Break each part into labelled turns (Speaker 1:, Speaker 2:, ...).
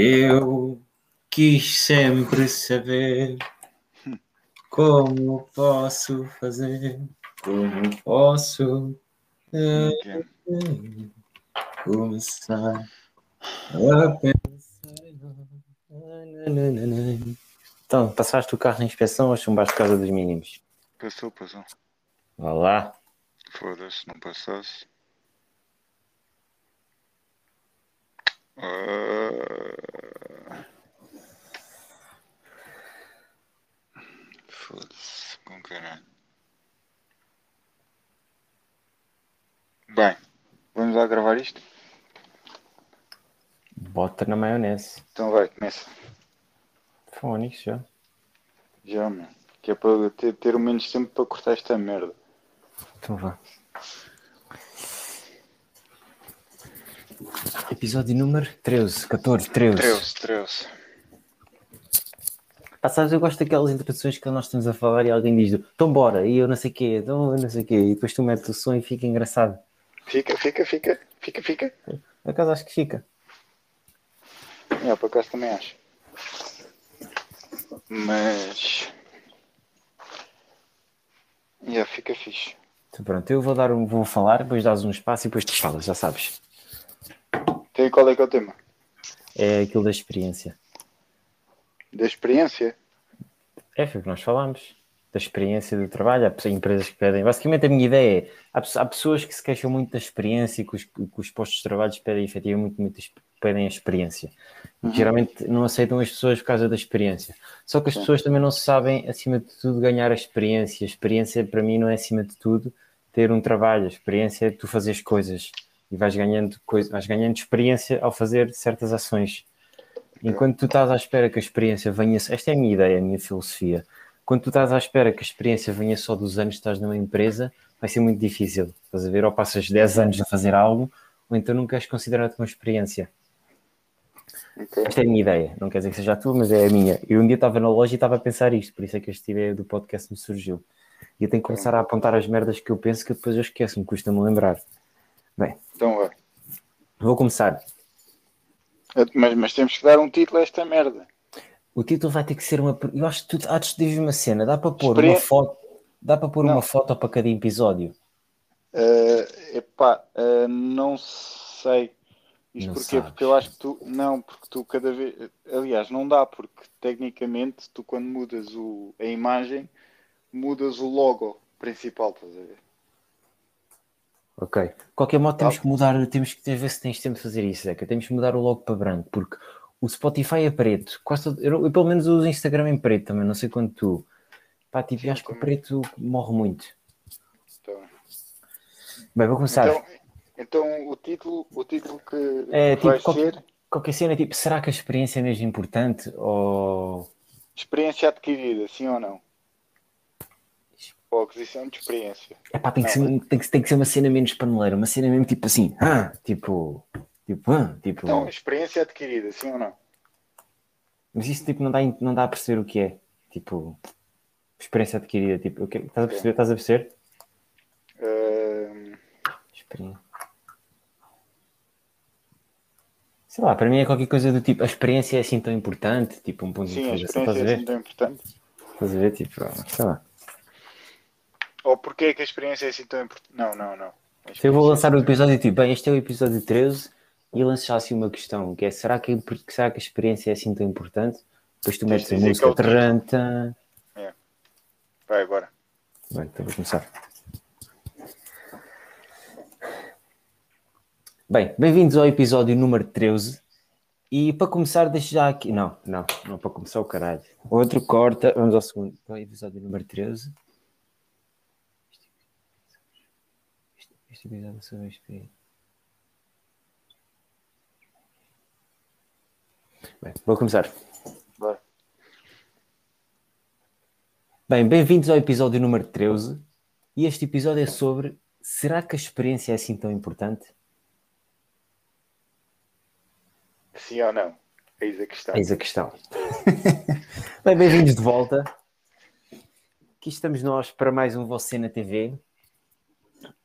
Speaker 1: Eu quis sempre saber como posso fazer, como posso
Speaker 2: Ok.
Speaker 1: começar a pensar. Então, passaste o carro na inspeção ou chumbaste por causa dos mínimos?
Speaker 2: Passou, passou.
Speaker 1: Vá lá.
Speaker 2: Foda-se, não passasse. Foda-se, com caralho. Bem, vamos lá gravar isto?
Speaker 1: Bota na maionese.
Speaker 2: Então vai, começa.
Speaker 1: Fónix já.
Speaker 2: Já, mano. Que é para ter, ter o menos tempo para cortar esta merda.
Speaker 1: Então vá. Episódio número 13, 14, 13.
Speaker 2: 13, 13.
Speaker 1: Pá, sabes, eu gosto daquelas introduções que nós estamos a falar e alguém diz então bora, e eu não sei o quê, então eu não sei o quê, e depois tu metes o som e fica engraçado.
Speaker 2: Fica, fica, fica, fica, fica.
Speaker 1: Por acaso acho que fica.
Speaker 2: É, por acaso também acho. Mas. Já fica fixe.
Speaker 1: Então pronto, eu vou dar um, vou falar, depois dás um espaço e depois tu falas, já sabes.
Speaker 2: Tem qual é que é o tema?
Speaker 1: É aquilo da experiência.
Speaker 2: Da experiência?
Speaker 1: É, foi o que nós falámos. Da experiência do trabalho, há empresas que pedem. Basicamente, a minha ideia é: há, pe- há pessoas que se queixam muito da experiência e que os, que os postos de trabalho pedem efetivamente muito, pedem a experiência. E que geralmente não aceitam as pessoas por causa da experiência. Só que as
Speaker 2: Sim.
Speaker 1: pessoas também não sabem, acima de tudo, ganhar a experiência. A experiência, para mim, não é acima de tudo ter um trabalho. A experiência é tu fazeres coisas e vais ganhando, coisa, vais ganhando experiência ao fazer certas ações. Enquanto tu estás à espera que a experiência venha, esta é a minha ideia, a minha filosofia. Quando tu estás à espera que a experiência venha só dos anos que estás numa empresa, vai ser muito difícil. Estás a ver? Ou passas 10 anos a fazer algo, ou então nunca és considerado uma experiência. Esta é a minha ideia. Não quer dizer que seja a tua, mas é a minha. Eu um dia estava na loja e estava a pensar isto, por isso é que esta ideia do podcast me surgiu. E eu tenho que começar a apontar as merdas que eu penso que depois eu esqueço-me, custa-me lembrar. Bem,
Speaker 2: Então vai.
Speaker 1: vou começar.
Speaker 2: Mas, mas temos que dar um título a esta merda.
Speaker 1: O título vai ter que ser uma. Eu acho que tu há de uma cena. Dá para pôr
Speaker 2: Experi-
Speaker 1: uma foto. Dá para pôr
Speaker 2: Não.
Speaker 1: uma foto para cada episódio.
Speaker 2: Uh, epá, uh, não sei. Isto
Speaker 1: Não
Speaker 2: porquê?
Speaker 1: sabes.
Speaker 2: Porque eu acho que tu. Não, porque tu cada vez. Aliás, não dá, porque tecnicamente tu quando mudas o, a imagem, mudas o logo principal, estás a ver?
Speaker 1: Ok. De qualquer modo, temos
Speaker 2: Tá.
Speaker 1: que mudar. Temos que ver se tens tempo de fazer isso, Zeca. Temos que mudar o logo para branco, porque o Spotify é preto. Quase eu, eu pelo menos uso o Instagram em preto também. Não sei quanto tu. Pá, tipo,
Speaker 2: Sim,
Speaker 1: acho que o preto morre muito.
Speaker 2: Tá bem.
Speaker 1: Vou começar.
Speaker 2: Então, então o título, o título que
Speaker 1: é
Speaker 2: vai
Speaker 1: tipo, qualquer,
Speaker 2: ser
Speaker 1: qualquer cena, tipo, será que a experiência é mesmo importante? Ou.
Speaker 2: experiência adquirida, sim ou não? Ou aquisição de experiência.
Speaker 1: Epá, tem que, ser, tem, que, tem que ser uma cena menos paneleira, uma cena mesmo tipo assim, ah, tipo, tipo, ah, tipo.
Speaker 2: Então, experiência adquirida, sim ou não?
Speaker 1: Mas isso tipo, não, dá, não dá a perceber o que é. Tipo, experiência adquirida. Tipo, o que, estás a perceber? Estás a perceber?
Speaker 2: Ahm,
Speaker 1: Experiência. Sei lá, para mim é qualquer coisa do tipo, a experiência é assim tão importante, tipo, um ponto de
Speaker 2: sim, a
Speaker 1: interrogação, estás a
Speaker 2: experiência é assim tão importante.
Speaker 1: Estás a ver? Tipo, sei lá.
Speaker 2: Ou porquê é que a experiência é assim tão importante? Não, não, não.
Speaker 1: Eu vou lançar o
Speaker 2: é assim
Speaker 1: episódio tipo, bem, este é o episódio 13 e lanço assim uma questão, que é, será que, será que a experiência é assim tão importante? Depois tu metes a
Speaker 2: é
Speaker 1: música, taran, tan.
Speaker 2: tão- Vai agora.
Speaker 1: Bem, então vou começar. Bem, bem-vindos ao episódio número 13. E para começar, deixo já aqui. Não, não, não para começar o caralho. Outro corta, vamos ao segundo. Ao episódio número 13. É sobre experiência. Bem, vou começar.
Speaker 2: Vai.
Speaker 1: Bem, bem-vindos ao episódio número 13 e este episódio é sobre será que a experiência é assim tão importante?
Speaker 2: Sim ou não? Eis a questão.
Speaker 1: Eis a questão. Bem, bem-vindos de volta. Aqui estamos nós para mais um Você na TV.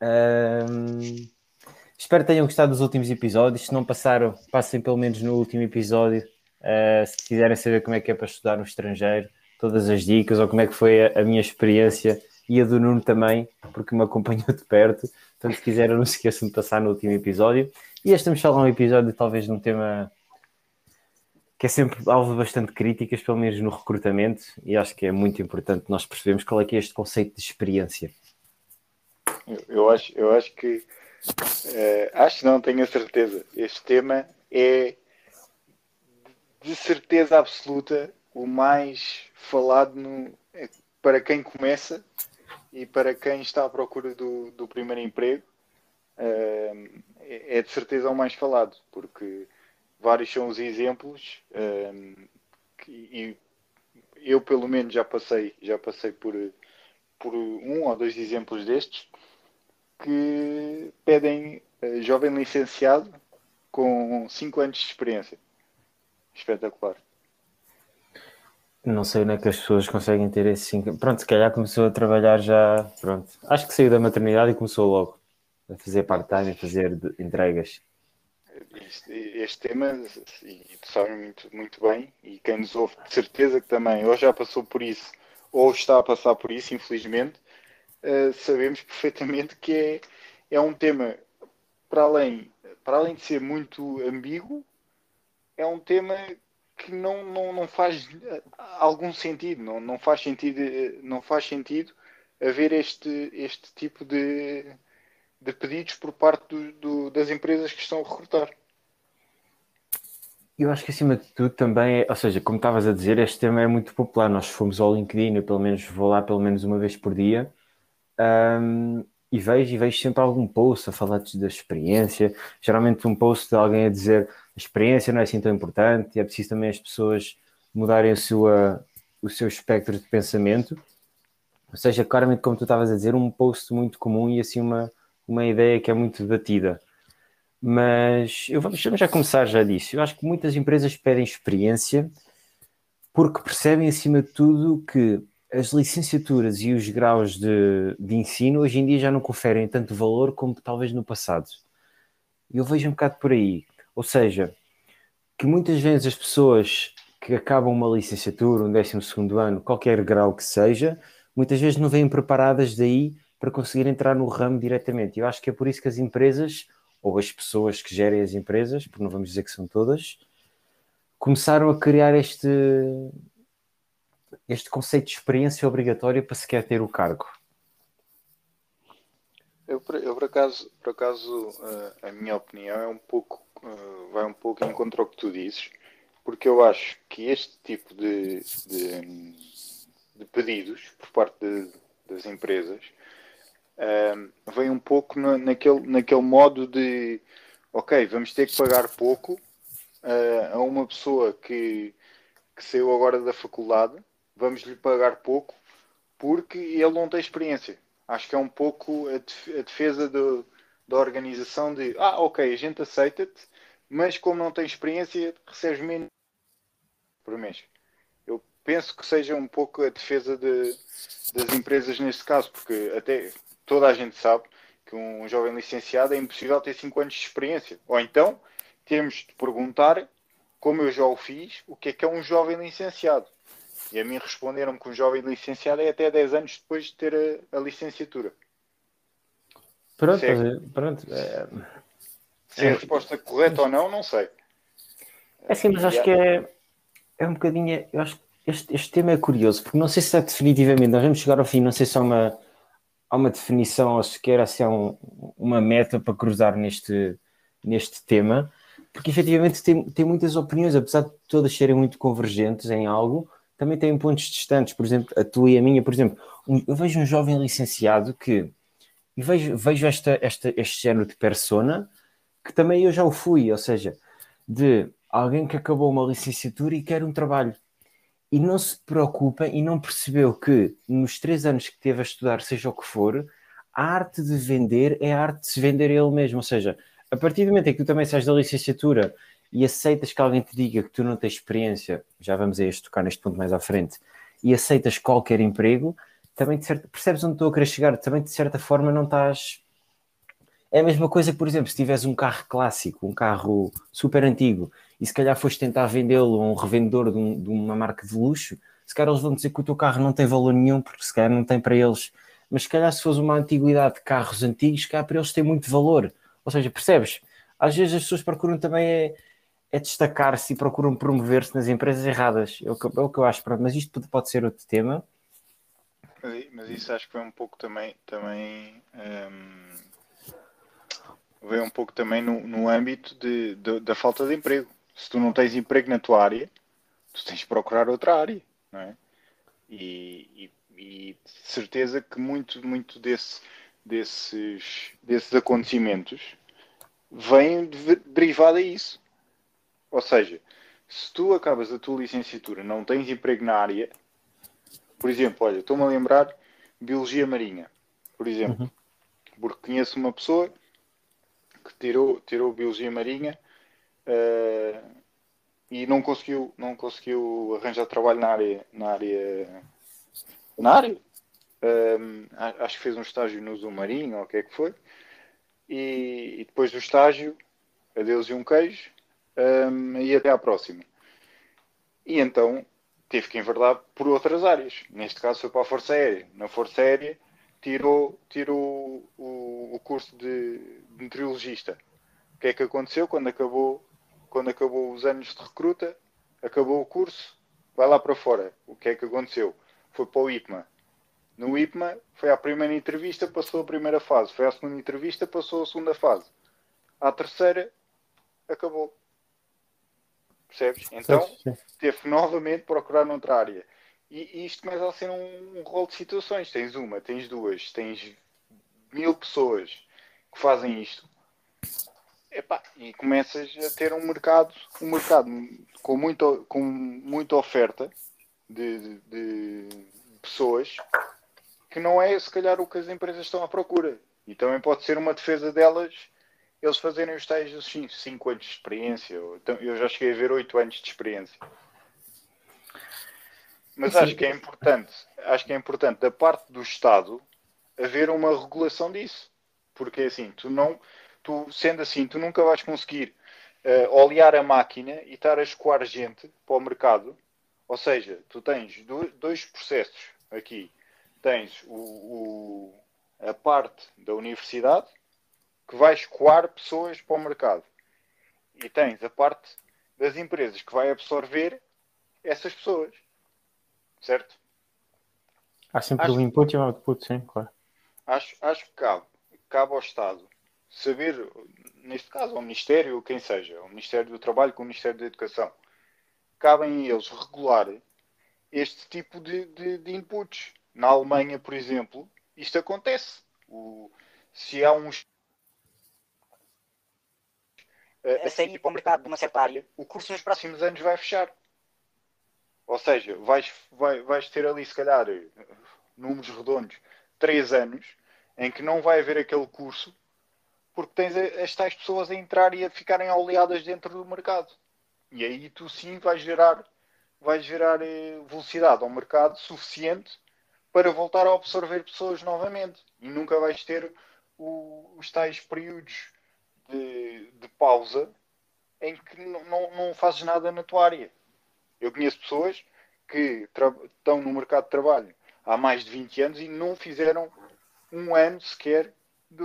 Speaker 1: Ahm, espero que tenham gostado dos últimos episódios. Se não passaram, passem pelo menos no último episódio Uh, se quiserem saber como é que é para estudar no estrangeiro, todas as dicas ou como é que foi a, a minha experiência e a do Nuno também, porque me acompanhou de perto. Portanto, se quiserem, não se esqueçam de passar no último episódio. E este falar um episódio talvez num tema que é sempre alvo de bastante críticas, pelo menos no recrutamento, e acho que é muito importante nós percebermos qual é que é este conceito de experiência.
Speaker 2: Eu, acho, eu acho que uh, acho não tenho a certeza. Este tema é de certeza absoluta o mais falado no, é, para quem começa e para quem está à procura do, do primeiro emprego. Uh, é de certeza o mais falado, porque vários são os exemplos e eu pelo menos já passei já passei por por um ou dois exemplos destes que pedem uh, jovem licenciado com 5 anos de experiência. Espetacular.
Speaker 1: Não sei onde é que as pessoas conseguem ter esse 5 pronto, se calhar começou a trabalhar já pronto, acho que saiu da maternidade e começou logo a fazer part-time, a fazer entregas.
Speaker 2: Este, este tema, e tu sabes muito, muito bem, e quem nos ouve, de certeza que também ou já passou por isso, ou está a passar por isso, infelizmente, uh, sabemos perfeitamente que é, é um tema, para além, para além de ser muito ambíguo, é um tema que não, não, não faz algum sentido, não, não, faz sentido, não faz sentido haver este, este tipo de, de pedidos por parte do, do, das empresas que estão a recrutar.
Speaker 1: Eu acho que acima de tudo também, é, ou seja, como estavas a dizer, este tema é muito popular. Nós fomos ao LinkedIn, eu pelo menos vou lá pelo menos uma vez por dia um, e vejo e vejo sempre algum post a falar da experiência. Geralmente um post de alguém a dizer a experiência não é assim tão importante é preciso também as pessoas mudarem a sua, o seu espectro de pensamento. Ou seja, claramente, como tu estavas a dizer, um post muito comum e assim uma, uma ideia que é muito debatida. Mas eu vamos já começar já disso. Eu acho que muitas empresas pedem experiência porque percebem, acima de tudo, que as licenciaturas e os graus de, de ensino hoje em dia já não conferem tanto valor como talvez no passado. Eu vejo um bocado por aí. Ou seja, que muitas vezes as pessoas que acabam uma licenciatura, um décimo segundo ano, qualquer grau que seja, muitas vezes não vêm preparadas daí para conseguir entrar no ramo diretamente. Eu acho que é por isso que as empresas ou as pessoas que gerem as empresas, porque não vamos dizer que são todas, começaram a criar este, este conceito de experiência obrigatória para sequer ter o cargo.
Speaker 2: Eu, eu por acaso, por acaso uh, a minha opinião é um pouco, uh, vai um pouco em contra o que tu dizes, porque eu acho que este tipo de, de, de pedidos por parte de, das empresas uh, vem um pouco na, naquele, naquele modo de ok, vamos ter que pagar pouco uh, a uma pessoa que, que saiu agora da faculdade, vamos lhe pagar pouco porque ele não tem experiência. Acho que é um pouco a defesa do, da organização de ah, ok, a gente aceita-te, mas como não tem experiência, recebes menos por mês. Eu penso que seja um pouco a defesa de, das empresas neste caso, porque até toda a gente sabe que um jovem licenciado é impossível ter 5 anos de experiência. Ou então temos de perguntar, como eu já o fiz, o que é que é um jovem licenciado. E a mim responderam-me que um jovem licenciado é até 10 anos depois de ter a, a licenciatura.
Speaker 1: Pronto, se é, pronto. É...
Speaker 2: Se é a resposta correta ou não, não sei.
Speaker 1: É assim, mas acho que é, é um bocadinho. Eu acho que este, este tema é curioso, porque não sei se é definitivamente, nós vamos chegar ao fim, não sei se é uma há uma definição ou sequer assim, um, uma meta para cruzar neste, neste tema, porque efetivamente tem, tem muitas opiniões, apesar de todas serem muito convergentes em algo, também tem pontos distantes, por exemplo, a tua e a minha, por exemplo, eu vejo um jovem licenciado que e vejo, vejo esta, esta, este género de persona que também eu já o fui, ou seja, de alguém que acabou uma licenciatura e quer um trabalho e não se preocupa e não percebeu que nos três anos que teve a estudar, seja o que for, a arte de vender é a arte de se vender ele mesmo. Ou seja, a partir do momento em que tu também sais da licenciatura e aceitas que alguém te diga que tu não tens experiência, já vamos a este tocar neste ponto mais à frente, e aceitas qualquer emprego, também certa, percebes onde estou a querer chegar, também de certa forma não estás. É a mesma coisa que, por exemplo, se tiveres um carro clássico, um carro super antigo, e se calhar foste tentar vendê-lo a um revendedor de, um, de, uma marca de luxo, se calhar eles vão dizer que o teu carro não tem valor nenhum, porque se calhar não tem para eles. Mas se calhar se fosse uma antiguidade de carros antigos, se calhar para eles tem muito valor. Ou seja, percebes? Às vezes as pessoas procuram também é, é destacar-se e procuram promover-se nas empresas erradas. É o, que, é o que eu acho. Mas isto pode ser outro tema.
Speaker 2: Mas isso acho que foi um pouco também, também um, veio um pouco também no, no âmbito de, de, da falta de emprego. Se tu não tens emprego na tua área, tu tens de procurar outra área, não é? E, e, e de certeza que muito, muito desse, desses, desses acontecimentos vem de, derivado a isso. Ou seja, se tu acabas a tua licenciatura, não tens emprego na área, por exemplo, olha, estou-me a lembrar Biologia Marinha, por exemplo, uhum. porque conheço uma pessoa que tirou, tirou Biologia Marinha uh, e não conseguiu, não conseguiu arranjar trabalho na área, na área, na área. Um, eh, acho que fez um estágio no Zoo Marinho, ou o que é que foi. E, e depois do estágio, adeus e um queijo, um, e até à próxima. E então teve que enverdar por outras áreas. Neste caso foi para a Força Aérea. Na Força Aérea tirou, tirou o, o curso de, de meteorologista. O que é que aconteceu quando acabou, quando acabou os anos de recruta? Acabou o curso, vai lá para fora. O que é que aconteceu? Foi para o IPMA. No IPMA foi à primeira entrevista, passou a primeira fase. Foi à segunda entrevista, passou a segunda fase. À terceira, acabou. Percebes? Então, teve novamente procurar noutra área. E, isto começa a ser um, um rol de situações. Tens uma, tens duas, tens mil pessoas que fazem isto. Epá, e começas a ter um mercado, um mercado com, muito, com muita oferta de, de, de pessoas que não é se calhar o que as empresas estão à procura. E também pode ser uma defesa delas eles fazerem os tais 5 anos de experiência. Então, eu já cheguei a ver 8 anos de experiência. Mas Sim. acho que é importante, acho que é importante da parte do Estado haver uma regulação disso. Porque assim, tu não, tu sendo assim, tu nunca vais conseguir uh, olhar a máquina e estar a escoar gente para o mercado. Ou seja, tu tens dois processos aqui. Tens o, o, a parte da universidade que vai escoar pessoas para o mercado. E tens a parte das empresas que vai absorver essas pessoas. Certo?
Speaker 1: Há sempre acho, o input e o output, sim, claro.
Speaker 2: Acho, acho que cabe, cabe ao Estado saber, neste caso, ao Ministério, ou quem seja, o Ministério do Trabalho com o Ministério da Educação, cabem eles regular este tipo de, de, de inputs. Na Alemanha, por exemplo, isto acontece. O, se há uns a sair para o mercado de uma certa área, o curso nos próximos anos vai fechar. Ou seja, vais, vai, vais ter ali, se calhar, números redondos, 3 anos, em que não vai haver aquele curso, porque tens as tais pessoas a entrar e a ficarem oleadas dentro do mercado. E aí tu sim vais gerar, vais gerar eh, velocidade ao mercado suficiente para voltar a absorver pessoas novamente. E nunca vais ter o, os tais períodos de, de pausa em que não, não, não, fazes nada na tua área. Eu conheço pessoas que estão no mercado de trabalho há mais de 20 anos e não fizeram um ano sequer de,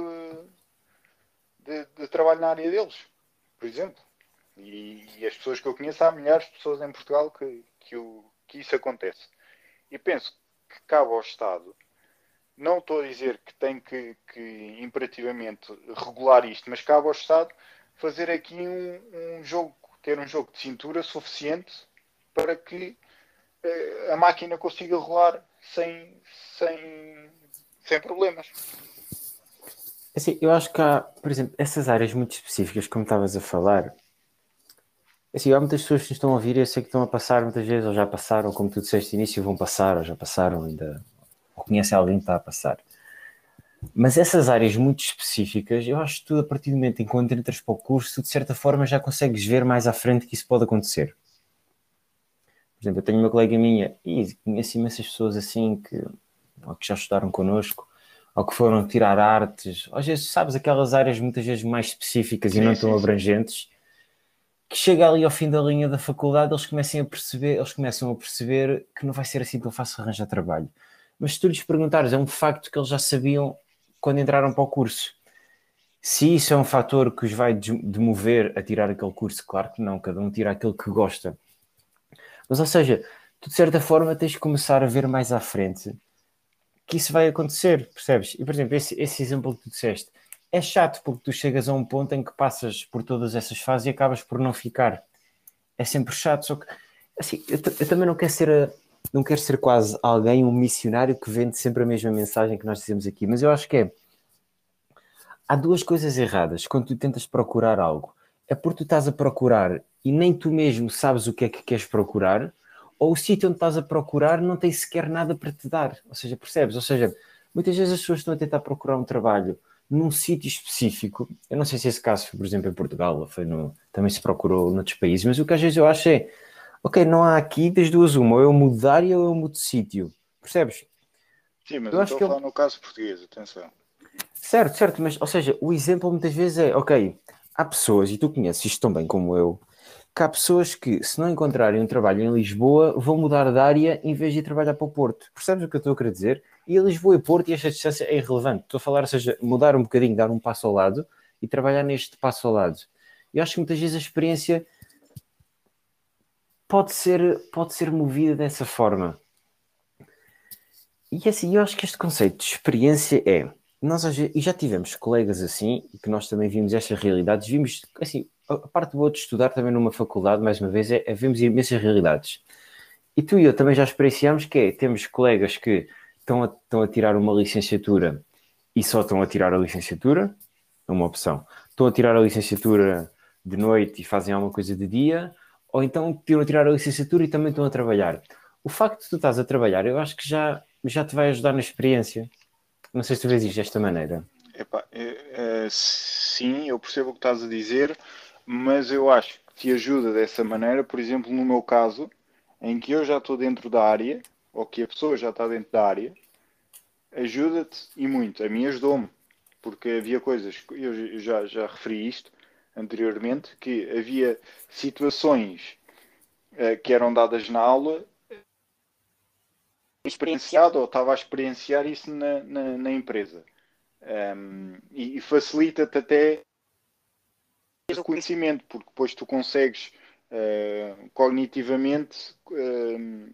Speaker 2: de, de trabalho na área deles, por exemplo. E, e, as pessoas que eu conheço, há milhares de pessoas em Portugal que, que, o, que isso acontece. E penso que cabe ao Estado não estou a dizer que tem que, que, imperativamente regular isto, mas cabe ao Estado fazer aqui um, um, jogo, ter um jogo de cintura suficiente para que uh, a máquina consiga rolar sem, sem, sem problemas.
Speaker 1: Assim, eu acho que há, por exemplo, essas áreas muito específicas, como estavas a falar, assim, há muitas pessoas que estão a ouvir eu sei que estão a passar muitas vezes, ou já passaram, como tu disseste no início, vão passar, ou já passaram, ainda conhece alguém que está a passar. Mas essas áreas muito específicas, eu acho que tu, a partir do momento em que entras para o curso, de certa forma já consegues ver mais à frente que isso pode acontecer. Por exemplo, eu tenho uma colega minha e conheço imensas pessoas assim que, que já estudaram connosco, ou que foram tirar artes, às vezes, sabes, aquelas áreas muitas vezes mais específicas sim, e não tão sim, abrangentes, que chega ali ao fim da linha da faculdade, eles começam a perceber, eles começam a perceber que não vai ser assim tão fácil arranjar trabalho. Mas se tu lhes perguntares, é um facto que eles já sabiam quando entraram para o curso. Se isso é um fator que os vai demover a tirar aquele curso, claro que não, cada um tira aquilo que gosta. Mas, ou seja, tu de certa forma tens de começar a ver mais à frente que isso vai acontecer, percebes? E, por exemplo, esse, esse exemplo que tu disseste, é chato porque tu chegas a um ponto em que passas por todas essas fases e acabas por não ficar. É sempre chato, só que assim, eu, eu também não quero ser não quero ser quase alguém, um missionário que vende sempre a mesma mensagem que nós dizemos aqui, mas eu acho que é há duas coisas erradas quando tu tentas procurar algo. É porque tu estás a procurar e nem tu mesmo sabes o que é que queres procurar, ou o sítio onde estás a procurar não tem sequer nada para te dar. Ou seja, percebes? Ou seja, muitas vezes as pessoas estão a tentar procurar um trabalho num sítio específico. Eu não sei se esse caso foi, por exemplo, em Portugal, ou foi no, também se procurou noutros países, mas o que às vezes eu acho é, ok, não há aqui das duas uma, ou eu mudo de área ou eu mudo de sítio. Percebes?
Speaker 2: Sim, mas eu, eu estou a falar eu... no caso português, atenção.
Speaker 1: Certo, certo, mas, ou seja, o exemplo muitas vezes é, ok, há pessoas, e tu conheces isto tão bem como eu, que há pessoas que, se não encontrarem um trabalho em Lisboa, vão mudar de área em vez de ir trabalhar para o Porto. Percebes o que eu estou a querer dizer? E a Lisboa e Porto, e esta distância é irrelevante. Estou a falar, ou seja, mudar um bocadinho, dar um passo ao lado e trabalhar neste passo ao lado. Eu acho que muitas vezes a experiência pode ser, pode ser movida dessa forma. E assim, eu acho que este conceito de experiência é. Nós, e já tivemos colegas assim, que nós também vimos estas realidades, vimos, assim, a parte boa de estudar também numa faculdade, mais uma vez, é, é vemos imensas realidades. E tu e eu também já experienciamos que é, temos colegas que estão a, estão a tirar uma licenciatura e só estão a tirar a licenciatura, é uma opção. Estão a tirar a licenciatura de noite e fazem alguma coisa de dia, ou então estão a tirar a licenciatura e também estão a trabalhar. O facto de tu estás a trabalhar, eu acho que já, já te vai ajudar na experiência. Não sei se tu vês isto desta maneira.
Speaker 2: Epá, é, é, sim, eu percebo o que estás a dizer mas eu acho que te ajuda dessa maneira, por exemplo, no meu caso, em que eu já estou dentro da área, ou que a pessoa já está dentro da área, ajuda-te e muito. A mim ajudou-me, porque havia coisas, eu já, já referi isto anteriormente, que havia situações uh, que eram dadas na aula experienciado ou estava a experienciar isso na, na, na empresa. Um, e, e facilita-te até o conhecimento, porque depois tu consegues uh, cognitivamente uh,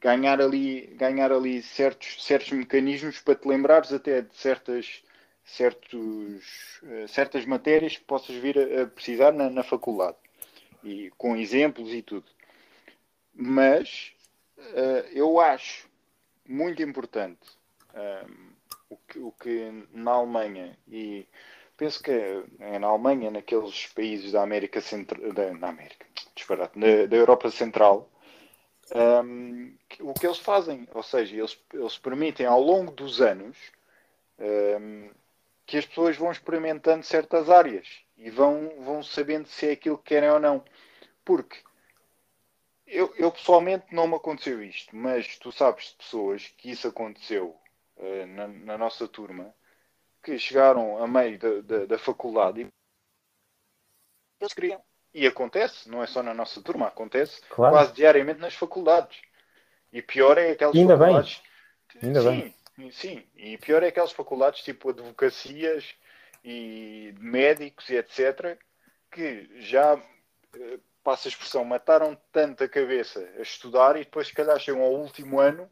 Speaker 2: ganhar ali, ganhar ali certos, certos mecanismos para te lembrares até de certas, certos, uh, certas matérias que possas vir a, precisar na, na, faculdade, e com exemplos e tudo. Mas eu acho muito importante o, que, o que na Alemanha e penso que é na Alemanha, naqueles países da América Central, da, na América, disparate, da, da Europa Central, um, o que eles fazem, ou seja, eles, eles permitem ao longo dos anos um, que as pessoas vão experimentando certas áreas e vão, vão sabendo se é aquilo que querem ou não. Porque eu, eu pessoalmente não me aconteceu isto, mas tu sabes de pessoas que isso aconteceu uh, na, na nossa turma que chegaram a meio da, da, da faculdade e eles queriam. E acontece, não é só na nossa turma, acontece claro. quase diariamente nas faculdades. E pior é aquelas
Speaker 1: Ainda
Speaker 2: faculdades.
Speaker 1: Bem. Ainda
Speaker 2: sim, bem. Sim. E pior é aquelas faculdades tipo advocacias e médicos e etc. que já, eh, passa a expressão, mataram tanto a cabeça a estudar e depois se calhar chegam ao último ano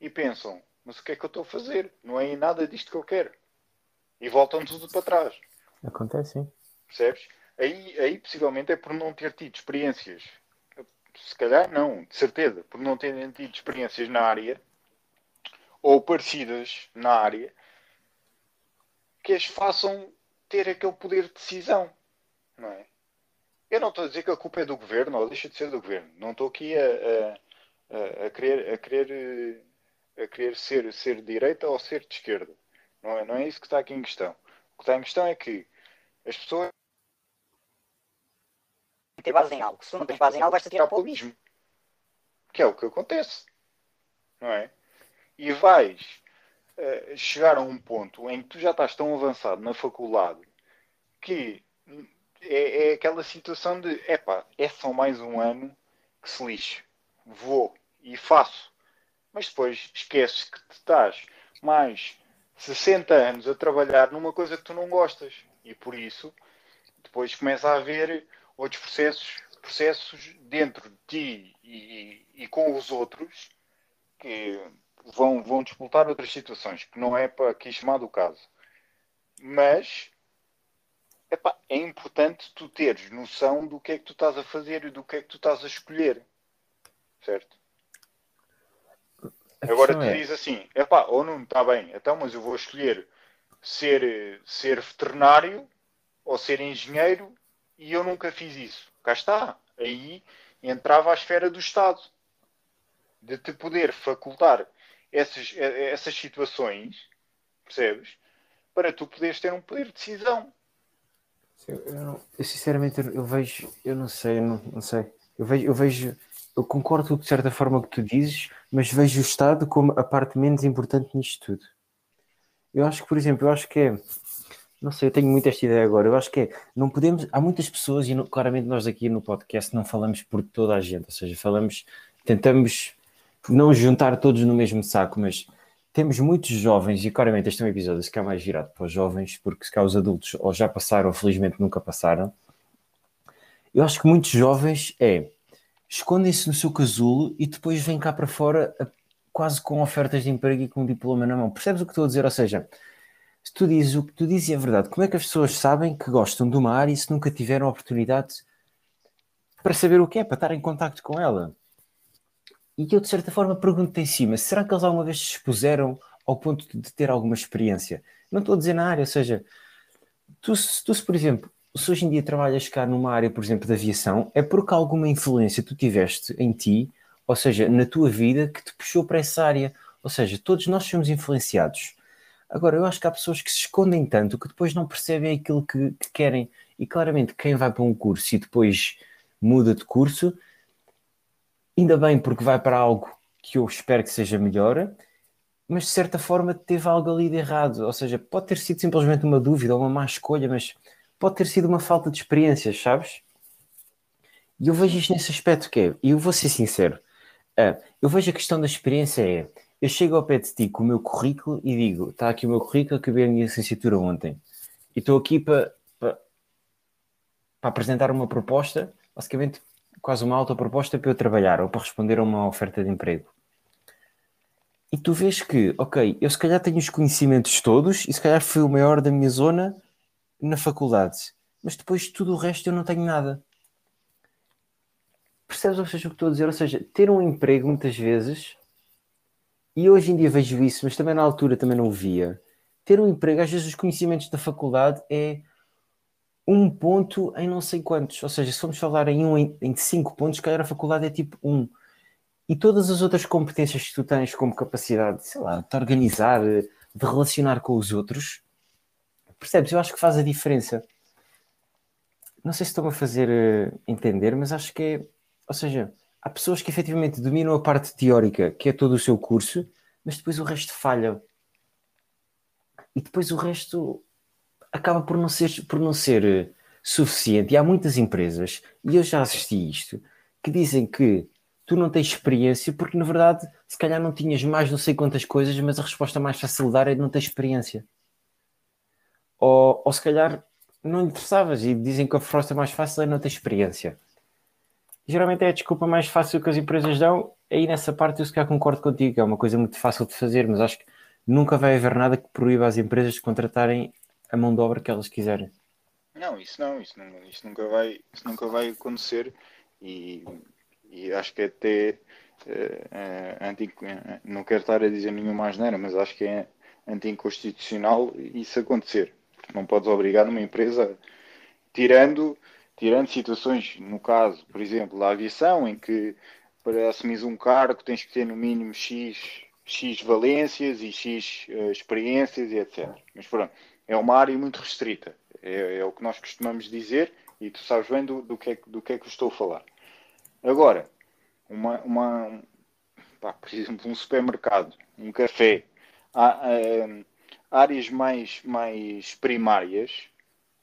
Speaker 2: e pensam, mas o que é que eu estou a fazer? Não é nada disto que eu quero e voltam tudo para trás.
Speaker 1: Acontece, sim.
Speaker 2: Percebes? Aí, aí possivelmente é por não ter tido experiências. Se calhar não, de certeza, por não terem tido experiências na área ou parecidas na área que as façam ter aquele poder de decisão. Não é? Eu não estou a dizer que a culpa é do governo ou deixa de ser do governo. Não estou aqui a, a, a, querer, a, querer, a querer ser, ser de direita ou ser de esquerda. Não é, não é isso que está aqui em questão. O que está em questão é que as pessoas
Speaker 3: ter base em algo. Se não tens base em algo, vais-te tirar para o abismo.
Speaker 2: Que é o que acontece. Não é? E vais uh, chegar a um ponto em que tu já estás tão avançado na faculdade que é, é aquela situação de epá, é só mais um ano que se lixe. Vou e faço. Mas depois esqueces que te estás mais 60 anos a trabalhar numa coisa que tu não gostas. E por isso depois começa a haver outros processos, processos dentro de ti e, e, e com os outros que vão, vão disputar outras situações, que não é para aqui chamar do caso. Mas epá, é importante tu teres noção do que é que tu estás a fazer e do que é que tu estás a escolher. Certo? Agora tu é... dizes assim, epá, ou não está bem, então, mas eu vou escolher ser, ser veterinário ou ser engenheiro e eu nunca fiz isso. Cá está. Aí entrava a esfera do Estado de te poder facultar essas, essas situações, percebes? Para tu poderes ter um poder de decisão.
Speaker 1: Eu, eu, eu sinceramente eu, vejo, eu não sei, eu não, não sei. Eu vejo, eu vejo, eu concordo de certa forma que tu dizes, mas vejo o Estado como a parte menos importante nisto tudo. Eu acho que, por exemplo, eu acho que é. Não sei, eu tenho muito esta ideia agora. Eu acho que é. Não podemos. Há muitas pessoas, e não, claramente nós aqui no podcast não falamos por toda a gente, ou seja, falamos. Tentamos não juntar todos no mesmo saco, mas temos muitos jovens, e claramente este é um episódio se calhar mais virado para os jovens, porque se calhar os adultos ou já passaram ou felizmente nunca passaram. Eu acho que muitos jovens é escondem-se no seu casulo e depois vêm cá para fora quase com ofertas de emprego e com um diploma na mão. Percebes o que estou a dizer? Ou seja, se tu dizes o que tu dizes é verdade, como é que as pessoas sabem que gostam de uma área se nunca tiveram oportunidade para saber o que é, para estar em contato com ela? E eu, de certa forma, pergunto-te em cima: será que eles alguma vez se expuseram ao ponto de ter alguma experiência? Não estou a dizer na área, ou seja, tu, tu se, por exemplo, se hoje em dia trabalhas cá numa área, por exemplo, de aviação, é porque alguma influência tu tiveste em ti, ou seja, na tua vida, que te puxou para essa área. Ou seja, todos nós somos influenciados. Agora, eu acho que há pessoas que se escondem tanto que depois não percebem aquilo que, que querem. E claramente, quem vai para um curso e depois muda de curso, ainda bem porque vai para algo que eu espero que seja melhor, mas de certa forma teve algo ali de errado. Ou seja, pode ter sido simplesmente uma dúvida ou uma má escolha, mas pode ter sido uma falta de experiências, sabes? E eu vejo isto nesse aspecto que é, e eu vou ser sincero, uh, eu vejo a questão da experiência é, eu chego ao pé de ti com o meu currículo e digo, está aqui o meu currículo, acabei a minha licenciatura ontem, e estou aqui para, para apresentar uma proposta, basicamente quase uma autoproposta para eu trabalhar ou para responder a uma oferta de emprego. E tu vês que, ok, eu se calhar tenho os conhecimentos todos e se calhar fui o maior da minha zona na faculdade, mas depois tudo o resto eu não tenho nada. Percebes ou seja, o que estou a dizer? Ou seja, ter um emprego muitas vezes, e hoje em dia vejo isso, mas também na altura também não o via. Ter um emprego, às vezes os conhecimentos da faculdade é um ponto em não sei quantos. Ou seja, se formos falar em um em, cinco pontos, calhar a faculdade é tipo um. E todas as outras competências que tu tens como capacidade, sei lá, de organizar, de relacionar com os outros, percebes? Eu acho que faz a diferença. Não sei se estou a fazer uh, entender, mas acho que é. Ou seja, há pessoas que efetivamente dominam a parte teórica, que é todo o seu curso, mas depois o resto falha. E depois o resto acaba por não ser, por não ser eh, suficiente. E há muitas empresas, e eu já assisti isto, que dizem que tu não tens experiência porque, na verdade, se calhar não tinhas mais não sei quantas coisas, mas a resposta mais fácil de dar é não ter experiência. Ou, ou se calhar não interessavas e dizem que a resposta mais fácil é não ter experiência. Geralmente é a desculpa mais fácil que as empresas dão, aí nessa parte eu se calhar concordo contigo, é uma coisa muito fácil de fazer, mas acho que nunca vai haver nada que proíba as empresas de contratarem a mão de obra que elas quiserem.
Speaker 2: Não, isso não, isso, não, isso, nunca, vai, isso nunca vai acontecer e, e acho que até uh, anti, não quero estar a dizer nenhuma asneira, mas acho que é anticonstitucional isso acontecer. Não podes obrigar uma empresa, tirando, tirando situações, no caso, por exemplo, da aviação, em que para assumir um cargo tens que ter no mínimo X, X valências e X uh, experiências e etc. Mas pronto, é uma área muito restrita. É, é, o que nós costumamos dizer e tu sabes bem do, do, que, é, do que é que eu estou a falar. Agora, uma, uma pá, por exemplo, um supermercado, um café, há, hum, áreas mais, mais primárias,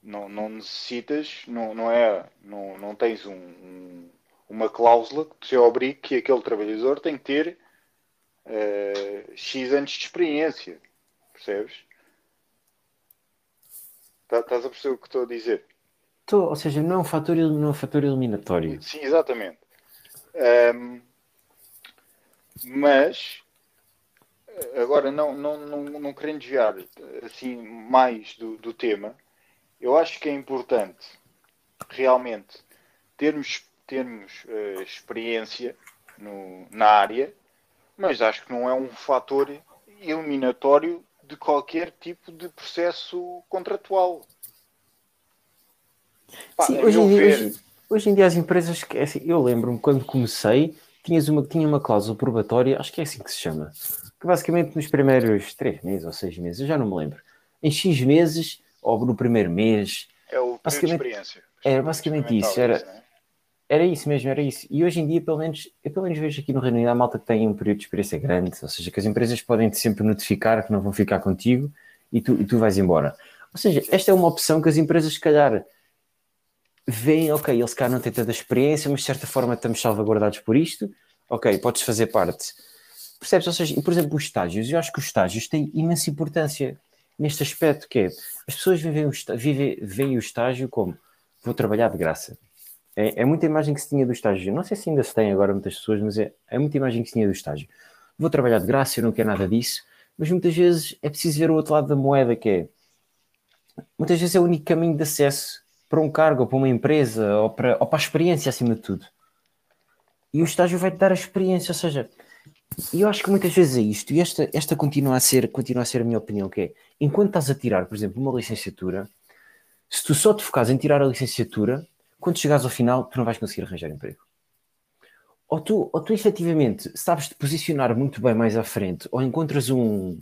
Speaker 2: não, não necessitas, não, não, é, não, não tens um, um, uma cláusula que te obrigue que aquele trabalhador tem que ter uh, X anos de experiência. Percebes? Tá, estás a perceber o que estou a dizer?
Speaker 1: Estou, ou seja, não é um fator, não é um fator eliminatório.
Speaker 2: Sim, exatamente. Um, mas agora não, não, não, não querendo desviar assim mais do, do tema, eu acho que é importante realmente termos, termos uh, experiência no, na área, mas acho que não é um fator eliminatório de qualquer tipo de processo contratual.
Speaker 1: Pá, Sim, hoje em, dia, hoje, hoje, em dia as empresas, assim, eu lembro-me quando comecei, tinhas uma, tinha uma cláusula probatória, acho que é assim que se chama, que basicamente nos primeiros três meses ou seis meses, eu já não me lembro, em X meses, ou no primeiro mês.
Speaker 2: É o basicamente, de experiência.
Speaker 1: Era basicamente isso, era, é? Era isso mesmo, era isso. E hoje em dia, pelo menos, eu pelo menos vejo aqui no Reino Unido a malta que tem um período de experiência grande, ou seja, que as empresas podem te sempre notificar que não vão ficar contigo e tu, e tu vais embora. Ou seja, esta é uma opção que as empresas, se calhar, veem, ok, eles cá não têm tanta experiência, mas de certa forma estamos salvaguardados por isto, ok, podes fazer parte. Percebes? Ou seja, por exemplo, os estágios, eu acho que os estágios têm imensa importância neste aspecto, que é, as pessoas vivem o, vivem, veem o estágio como, vou trabalhar de graça. É, é, muita imagem que se tinha do estágio. Não sei se ainda se tem agora muitas pessoas, mas é, é muita imagem que se tinha do estágio. Vou trabalhar de graça, eu não quero nada disso, mas muitas vezes é preciso ver o outro lado da moeda, que é, muitas vezes é o único caminho de acesso para um cargo, ou para uma empresa, ou para, ou para a experiência acima de tudo. E o estágio vai-te dar a experiência, ou seja, eu acho que muitas vezes é isto, e esta, esta continua, a ser, continua a ser a minha opinião, que é, enquanto estás a tirar, por exemplo, uma licenciatura, se tu só te focas em tirar a licenciatura, quando chegares ao final, tu não vais conseguir arranjar emprego. Ou tu, ou tu efetivamente sabes te posicionar muito bem mais à frente, ou encontras um.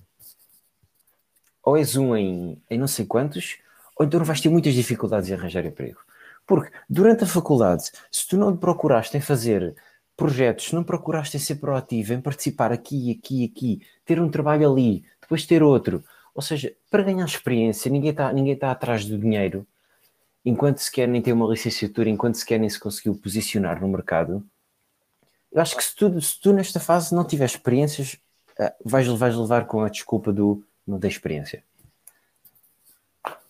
Speaker 1: Ou és um em, em não sei quantos, ou então vais ter muitas dificuldades em arranjar emprego. Porque durante a faculdade, se tu não te procuraste em fazer projetos, não procuraste em ser proativo, em participar aqui, aqui, aqui, ter um trabalho ali, depois ter outro. Ou seja, para ganhar experiência, ninguém está ninguém tá atrás do dinheiro, enquanto se quer nem ter uma licenciatura, enquanto se quer nem se conseguiu posicionar no mercado. Eu acho que se tu, se tu nesta fase não tiver experiências, eh, vais, vais levar com a desculpa do não ter experiência.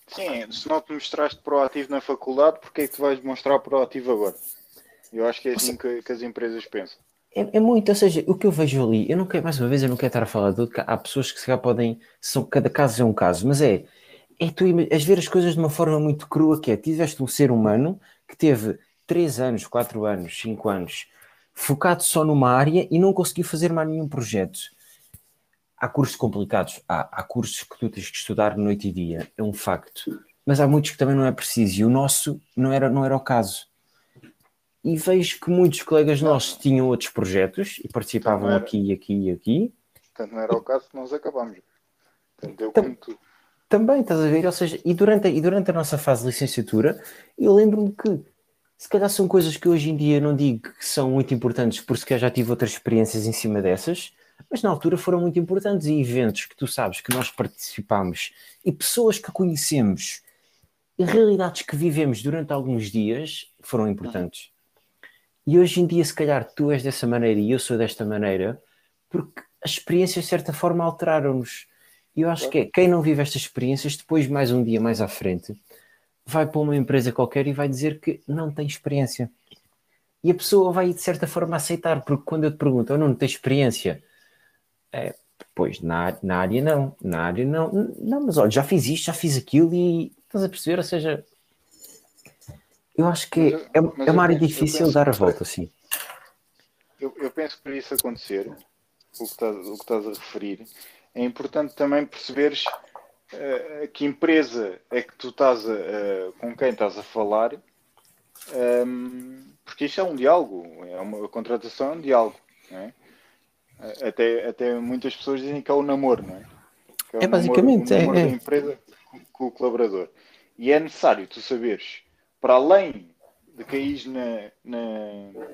Speaker 2: Sim, se não te mostraste proativo na faculdade, porque é que tu vais mostrar proativo agora? Eu acho que é assim que, que as empresas pensam.
Speaker 1: É, é, muito, ou seja, o que eu vejo ali, eu não quero, mais uma vez, eu não quero estar a falar de tudo, há pessoas que se calhar podem, são, cada caso é um caso, mas é, é tu és ver as coisas de uma forma muito crua, que é, tiveste um ser humano que teve 3 anos, 4 anos, 5 anos, focado só numa área e não conseguiu fazer mais nenhum projeto. Há cursos complicados, há, há cursos que tu tens que estudar noite e dia, é um facto. Mas há muitos que também não é preciso, e o nosso não era, não era o caso. E vejo que muitos colegas nossos tinham outros projetos e participavam era, aqui, aqui e aqui.
Speaker 2: Portanto, não era o caso que nós acabamos. Portanto, eu Tam, tudo.
Speaker 1: Também, estás a ver? Ou seja, e durante, a, e durante a nossa fase de licenciatura, eu lembro-me que se calhar são coisas que hoje em dia não digo que são muito importantes, porque se calhar já tive outras experiências em cima dessas, mas na altura foram muito importantes e eventos que tu sabes que nós participamos e pessoas que conhecemos e realidades que vivemos durante alguns dias foram importantes. E hoje em dia, se calhar, tu és dessa maneira e eu sou desta maneira, porque as experiências, de certa forma, alteraram-nos. E eu acho que é, quem não vive estas experiências, depois, mais um dia mais à frente, vai para uma empresa qualquer e vai dizer que não tem experiência. E a pessoa vai, de certa forma, aceitar, porque quando eu te pergunto, eu oh, não tenho experiência, é, pois na, na área não, na área não, não, mas olha, já fiz isto, já fiz aquilo e estás a perceber, ou seja, eu acho que é, é uma área penso, difícil dar a volta, sim.
Speaker 2: Eu, eu, penso que para isso acontecer, o que, estás, o que estás a referir, é importante também perceberes uh, que empresa é que tu estás a, uh, com quem estás a falar, um, ehm, porque isto é um diálogo, é uma a contratação é um diálogo, não é? Até, até muitas pessoas dizem que é o namoro, não é?
Speaker 1: é, é basicamente namoro,
Speaker 2: o namoro é, da empresa com o colaborador. E é necessário tu saberes, para além de cair na, na,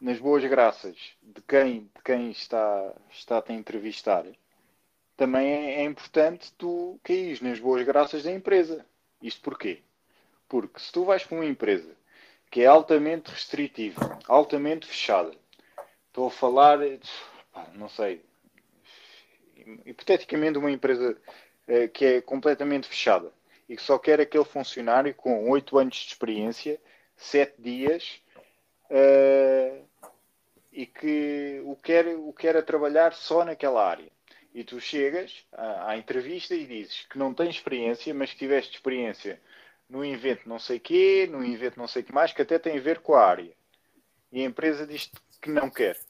Speaker 2: nas boas graças de quem, de quem está, está a te entrevistar, também é, é importante tu caís nas boas graças da empresa. Isto porquê? Porque se tu vais para uma empresa que é altamente restritiva, altamente fechada, estou a falar, não sei, hipoteticamente uma empresa eh, que é completamente fechada e que só quer aquele funcionário com 8 anos de experiência, 7 dias, uh, e que o quer, o quer a trabalhar só naquela área. E tu chegas à, à, entrevista e dizes que não tens experiência, mas que tiveste experiência no evento não sei quê, no evento não sei que mais, que até tem a ver com a área. E a empresa diz que não quer.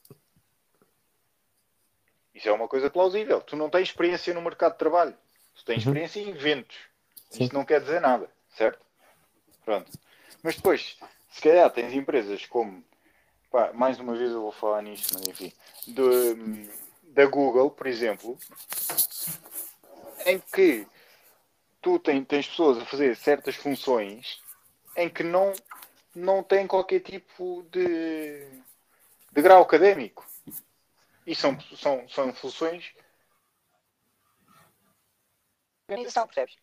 Speaker 2: Isso é uma coisa plausível. Tu não tens experiência no mercado de trabalho. Tu tens uhum. experiência em eventos. Sim. Isto não quer dizer nada, certo? Pronto. Mas depois, se calhar tens empresas como, pá, mais uma vez eu vou falar nisto, mas enfim, de, da Google, por exemplo, em que tu tens, tens pessoas a fazer certas funções em que não, não têm qualquer tipo de, de grau académico. E são, são, são funções.
Speaker 3: Organização, percebes?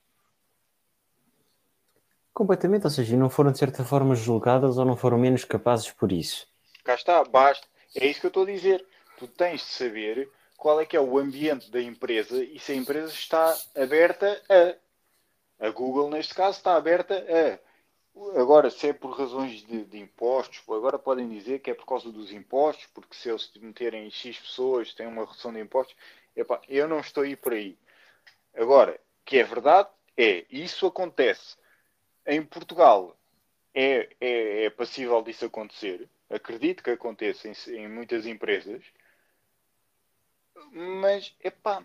Speaker 1: Completamente, ou seja, não foram de certa forma julgadas ou não foram menos capazes por isso.
Speaker 2: Cá está, basta. É isso que eu estou a dizer. Tu tens de saber qual é que é o ambiente da empresa e se a empresa está aberta a. A Google, neste caso, está aberta a. Agora, se é por razões de, de impostos, agora podem dizer que é por causa dos impostos, porque se eles meterem X pessoas, têm uma redução de impostos. Epá, eu não estou aí por aí. Agora, que é verdade, é. Isso acontece em Portugal é, é, é passível disso acontecer. Acredito que aconteça em, em muitas empresas. Mas, epá,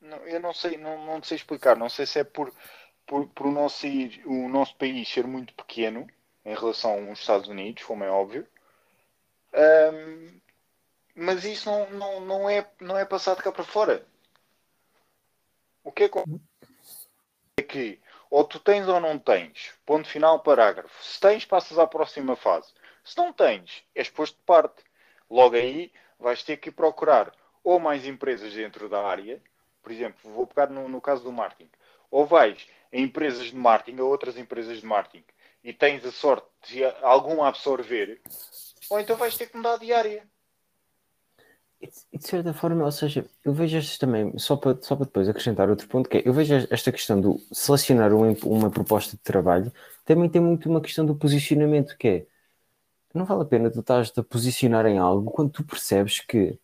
Speaker 2: não, eu não sei, não, não sei explicar. Não sei se é por, por, por o, nosso, o nosso país ser muito pequeno em relação aos Estados Unidos, como é óbvio. Um, mas isso não, não, não, é, não é passado cá para fora. O que é que ou tu tens ou não tens. Ponto final, parágrafo. Se tens, passas à próxima fase. Se não tens, és posto de parte. Logo aí, vais ter que procurar ou mais empresas dentro da área, por exemplo, vou pegar no, no caso do marketing, ou vais a empresas de marketing, a outras empresas de marketing, e tens a sorte de algum absorver, ou então vais ter que mudar de área.
Speaker 1: E de certa forma, ou seja, eu vejo estes também, só para, só para depois acrescentar outro ponto, que é, eu vejo esta questão do selecionar uma, uma proposta de trabalho, também tem muito uma questão do posicionamento, que é, não vale a pena tu estás a posicionar em algo quando tu percebes que,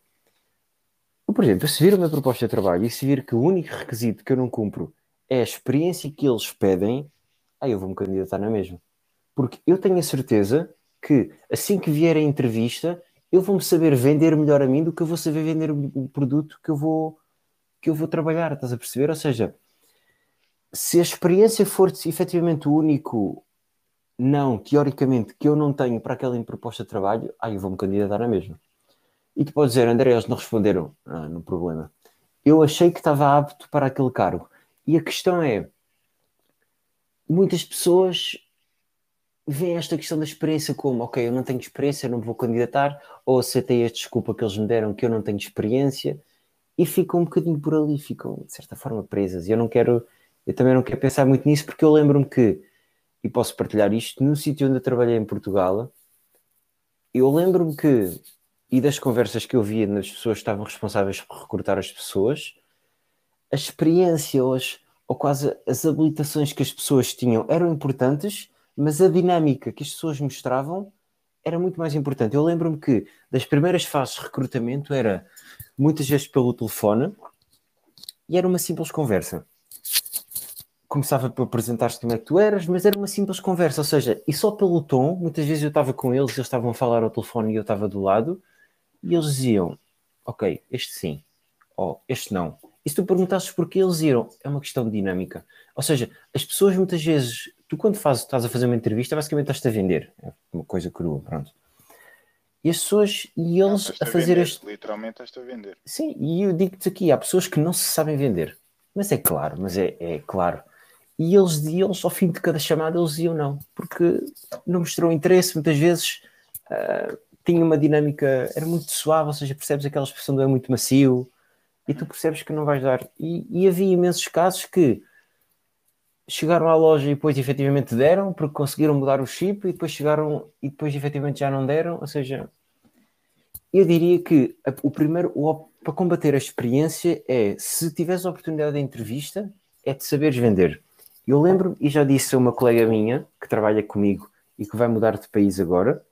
Speaker 1: por exemplo, se vir uma proposta de trabalho e se vir que o único requisito que eu não cumpro é a experiência que eles pedem, aí eu vou-me candidatar na mesma. Porque eu tenho a certeza que assim que vier a entrevista eu vou-me saber vender melhor a mim do que eu vou saber vender o produto que eu vou que eu vou trabalhar, estás a perceber? Ou seja, se a experiência for efetivamente o único não, teoricamente, que eu não tenho para aquela proposta de trabalho, aí eu vou-me candidatar a mesma. E tu podes dizer, André, eles não responderam. Ah, problema. Eu achei que estava apto para aquele cargo. E a questão é, muitas pessoas veem esta questão da experiência como, ok, eu não tenho experiência, não vou candidatar, ou aceitei a desculpa que eles me deram que eu não tenho experiência, e ficam um bocadinho por ali, ficam de certa forma presas. E eu não quero, eu também não quero pensar muito nisso, porque eu lembro-me que, e posso partilhar isto, no sítio onde eu trabalhei em Portugal, eu lembro-me que, e das conversas que eu via nas pessoas que estavam responsáveis por recrutar as pessoas, a experiência ou, as, ou quase as habilitações que as pessoas tinham eram importantes, mas a dinâmica que as pessoas mostravam era muito mais importante. Eu lembro-me que das primeiras fases de recrutamento era muitas vezes pelo telefone e era uma simples conversa. Começava por apresentar-te como é que tu eras, mas era uma simples conversa, ou seja, e só pelo tom, muitas vezes eu estava com eles, eles estavam a falar ao telefone e eu estava do lado, e eles diziam, ok, este sim, ou este não. E se tu perguntasses porquê eles iam, é uma questão de dinâmica. Ou seja, as pessoas muitas vezes tu quando fazes, estás a fazer uma entrevista, basicamente estás-te a vender. É uma coisa crua, pronto. E as pessoas, e eles não, a fazer
Speaker 2: a
Speaker 1: este.
Speaker 2: Literalmente estás a vender.
Speaker 1: Sim, e eu digo-te aqui, há pessoas que não se sabem vender. Mas é claro, mas é, é claro. E eles, e eles, ao fim de cada chamada, eles diziam não, porque não mostrou interesse, muitas vezes uh, tinha uma dinâmica, era muito suave, ou seja, percebes aquela expressão do é muito macio, e tu percebes que não vais dar. E, e havia imensos casos que chegaram à loja e depois efetivamente deram porque conseguiram mudar o chip e depois chegaram e depois efetivamente já não deram. Ou seja, eu diria que a- o primeiro o, para combater a experiência é se tiveres a oportunidade de entrevista, é de saberes vender. Eu lembro e já disse a uma colega minha que trabalha comigo e que vai mudar de país agora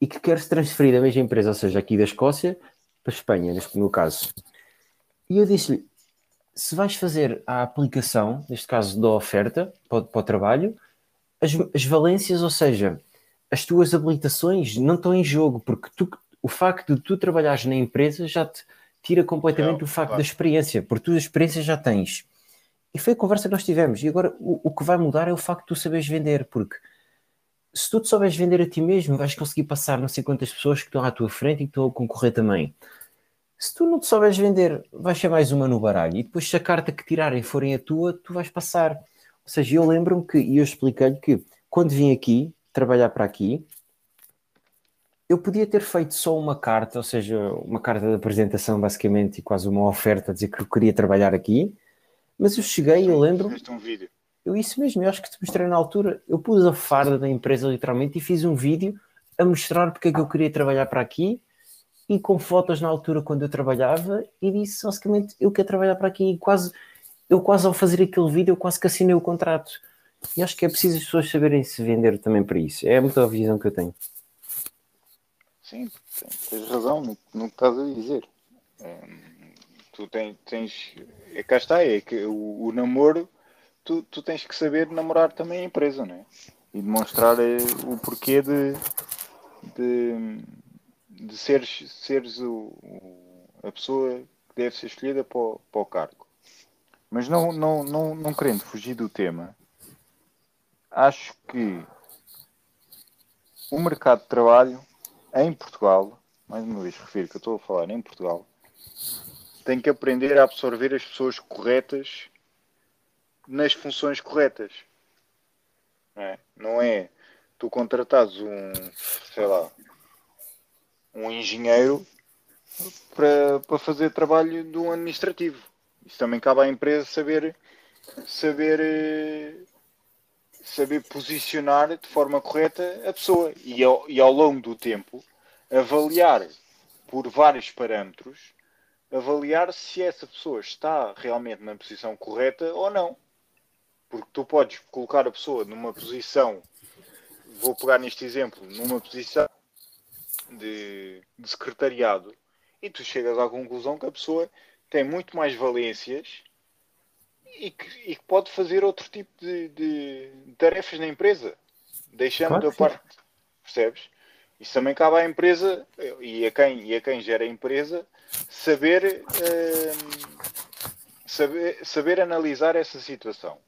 Speaker 1: e que quer se transferir da mesma empresa, ou seja, aqui da Escócia para a Espanha, neste meu caso. E eu disse-lhe: se vais fazer a aplicação, neste caso da oferta para, o- para o trabalho, as, as valências, ou seja, as tuas habilitações não estão em jogo, porque tu- o facto de tu trabalhares na empresa já te tira completamente
Speaker 2: Não,
Speaker 1: o facto
Speaker 2: claro.
Speaker 1: da experiência, porque tu a experiência já tens. E foi a conversa que nós tivemos. E agora o, o que vai mudar é o facto de tu saberes vender, porque se tu te souberes vender a ti mesmo, vais conseguir passar não sei quantas pessoas que estão à tua frente e que estão a concorrer também. Se tu não te souberes vender, vais ser mais uma no baralho. E depois, se a carta que tirarem forem a tua, tu vais passar. Ou seja, eu lembro-me que, e eu expliquei-lhe que quando vim aqui, trabalhar para aqui, eu podia ter feito só uma carta, ou seja, uma carta de apresentação, basicamente, e quase uma oferta a dizer que eu queria trabalhar aqui. Mas eu cheguei, eu lembro,
Speaker 2: um vídeo.
Speaker 1: eu isso mesmo, eu acho que te mostrei na altura. Eu pus a farda da empresa literalmente e fiz um vídeo a mostrar porque é que eu queria trabalhar para aqui e com fotos na altura quando eu trabalhava e disse basicamente eu quero trabalhar para aqui e quase eu quase ao fazer aquele vídeo eu quase que assinei o contrato. E acho que é preciso as pessoas saberem se vender também para isso. É muita a visão que eu tenho.
Speaker 2: Sim, tens razão no, no que estás a dizer. Hum, tu tens, tens. É, cá está, é que o, o namoro, tu, tu tens que saber namorar também a empresa, não é? E demonstrar eh, o porquê de, de, de seres, seres o, o- a pessoa que deve ser escolhida para o, para o cargo. Mas não, não, não, não querendo fugir do tema, acho que o mercado de trabalho em Portugal, mais uma vez refiro que eu estou a falar em Portugal, tem que aprender a absorver as pessoas corretas nas funções corretas. Não é? Não é tu contratares um, sei lá, um engenheiro para, para fazer trabalho de um administrativo. Isso também cabe à empresa saber saber saber posicionar de forma correta a pessoa e ao, e ao longo do tempo avaliar por vários parâmetros avaliar se essa pessoa está realmente na posição correta ou não porque tu podes colocar a pessoa numa posição vou pegar neste exemplo numa posição de, de secretariado e tu chegas à conclusão que a pessoa tem muito mais valências e que, e que pode fazer outro tipo de, de tarefas na empresa, deixando
Speaker 1: Claro
Speaker 2: da parte, percebes? Isso também cabe à empresa e a quem, e a quem gera a empresa saber, hum, saber, saber analisar essa situação.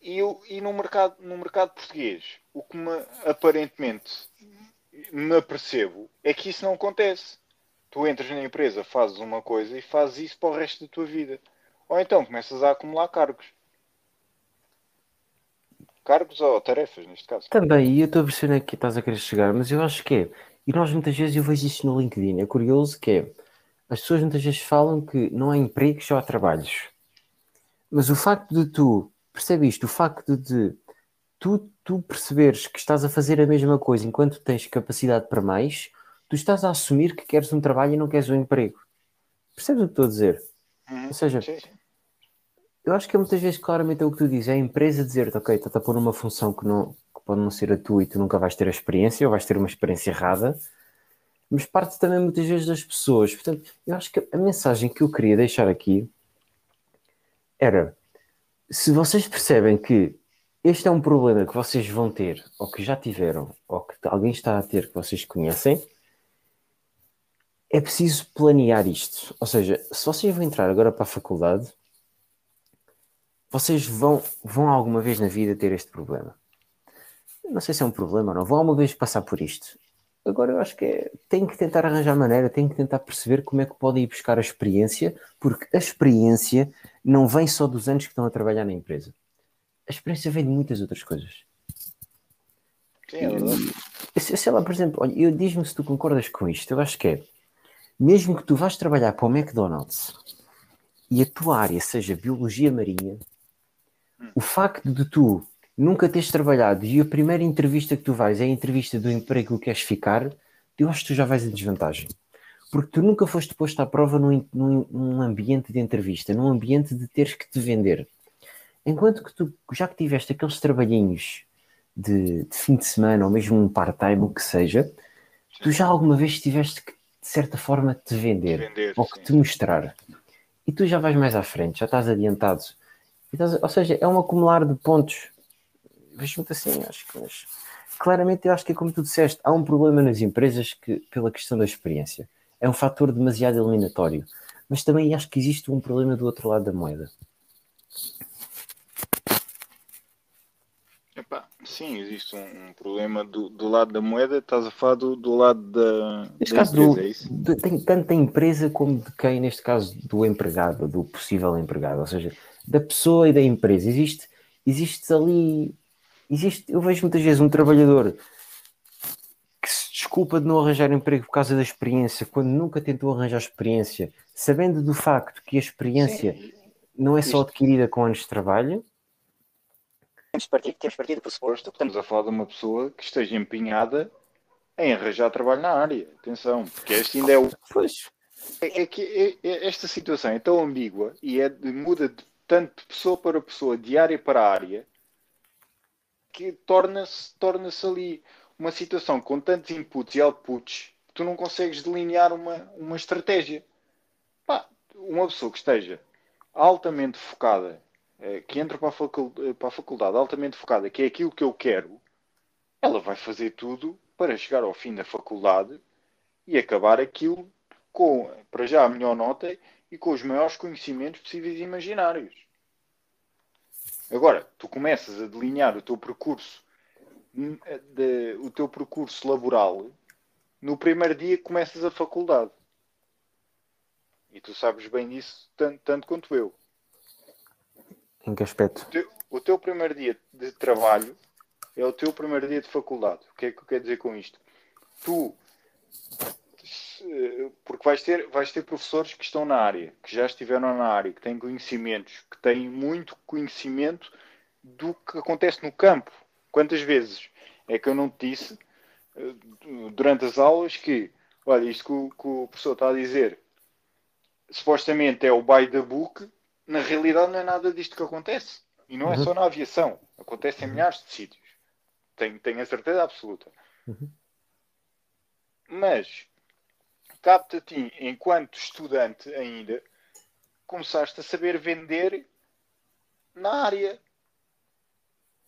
Speaker 2: E, e no, mercado, no mercado português, o que me, aparentemente me apercebo é que isso não acontece. Tu entras na empresa, fazes uma coisa e fazes isso para o resto da tua vida. Ou então começas a acumular cargos. Cargos ou tarefas, neste caso.
Speaker 1: Também, e eu estou a perceber que estás a querer chegar, mas eu acho que é. E nós muitas vezes eu vejo isso no LinkedIn. É curioso que é. As pessoas muitas vezes falam que não há empregos, só há trabalhos. Mas o facto de tu, percebe isto, o facto de tu, tu perceberes que estás a fazer a mesma coisa enquanto tens capacidade para mais, tu estás a assumir que queres um trabalho e não queres um emprego. Percebes o que estou a dizer?
Speaker 2: Uhum.
Speaker 1: Ou seja,
Speaker 2: Sim, sim.
Speaker 1: eu acho que é muitas vezes claramente é o que tu dizes, é a empresa dizer-te, ok, está-te a pôr numa função que, não, pode não ser a tua e tu nunca vais ter a experiência ou vais ter uma experiência errada, mas parte também muitas vezes das pessoas. Portanto, eu acho que a mensagem que eu queria deixar aqui era, se vocês percebem que este é um problema que vocês vão ter, ou que já tiveram, ou que alguém está a ter que vocês conhecem, é preciso planear isto. Ou seja, se vocês vão entrar agora para a faculdade, vocês vão, vão alguma vez na vida ter este problema. Não sei se é um problema ou não, vão alguma vez passar por isto. Agora eu acho que é, tem que tentar arranjar maneira, tem que tentar perceber como é que podem ir buscar a experiência, porque a experiência não vem só dos anos que estão a trabalhar na empresa. A experiência vem de muitas outras coisas.
Speaker 2: Sim, é verdade.
Speaker 1: Eu sei lá, por exemplo, olha, eu diz-me se tu concordas com isto. Eu acho que é. mesmo que tu vás trabalhar para o McDonald's e a tua área seja biologia marinha, o facto de tu nunca teres trabalhado e a primeira entrevista que tu vais é a entrevista do emprego que queres ficar, eu acho que tu já vais em desvantagem. Porque tu nunca foste posto à prova num, num, num ambiente de entrevista, num ambiente de teres que te vender. Enquanto que tu, já que tiveste aqueles trabalhinhos de, de fim de semana ou mesmo um part-time, o que seja, tu já alguma vez tiveste que, de certa forma, te vender,
Speaker 2: Vender,
Speaker 1: ou que
Speaker 2: sim.
Speaker 1: te mostrar. E tu já vais mais à frente, já estás adiantado. Estás- ou seja, é um acumular de pontos. Vejo-me assim, acho que. Mas, claramente, eu acho que é como tu disseste, há um problema nas empresas que, pela questão da experiência. É um fator demasiado eliminatório. Mas também acho que existe um problema do outro lado da moeda.
Speaker 2: Epá, sim, existe um, um problema do, do lado da moeda, estás a falar do, do lado da,
Speaker 1: Neste
Speaker 2: da
Speaker 1: caso,
Speaker 2: empresa,
Speaker 1: do,
Speaker 2: é isso?
Speaker 1: de- tem tanto da empresa como de quem, neste caso, do empregado, do possível empregado, ou seja, da pessoa e da empresa. Existe, existe ali, existe, eu vejo muitas vezes um trabalhador que se desculpa de não arranjar emprego por causa da experiência, quando nunca tentou arranjar experiência, sabendo do facto que a experiência
Speaker 2: Sim,
Speaker 1: não é só adquirida com anos de trabalho,
Speaker 3: Temos partido, temos partido por suposto.
Speaker 2: estamos a falar de uma pessoa que esteja empenhada em arranjar trabalho na área. Atenção, porque este ainda é o.
Speaker 1: pois,
Speaker 2: É, é que é- é- esta situação é tão ambígua e é de- muda de tanto de pessoa para pessoa, de área para área, que torna-se torna ali uma situação com tantos inputs e outputs que tu não consegues delinear uma, uma estratégia. Pá, uma pessoa que esteja altamente focada, eh, que entra para a, facul- eh, para a faculdade altamente focada, que é aquilo que eu quero, ela vai fazer tudo para chegar ao fim da faculdade e acabar aquilo com, para já, a melhor nota e com os maiores conhecimentos possíveis e imaginários. Agora, tu começas a delinear o teu percurso, de- o teu percurso laboral no primeiro dia que começas a faculdade. E tu sabes bem disso tanto, tanto quanto eu.
Speaker 1: em que aspecto?
Speaker 2: O teu, o teu primeiro dia de trabalho é o teu primeiro dia de faculdade. O que é que eu quero dizer com isto? Tu, porque vais ter, vais ter professores que estão na área, que já estiveram na área, que têm conhecimentos, que têm muito conhecimento do que acontece no campo. Quantas vezes é que eu não te disse eh, durante as aulas que, olha, isto que o, que o professor está a dizer supostamente é o by the book, na realidade não é nada disto que acontece. E não é
Speaker 1: Uhum.
Speaker 2: só na aviação, acontece em milhares de sítios. Tenho, tenho a certeza absoluta.
Speaker 1: Uhum.
Speaker 2: Mas capta a ti, enquanto estudante ainda, começaste a saber vender na área.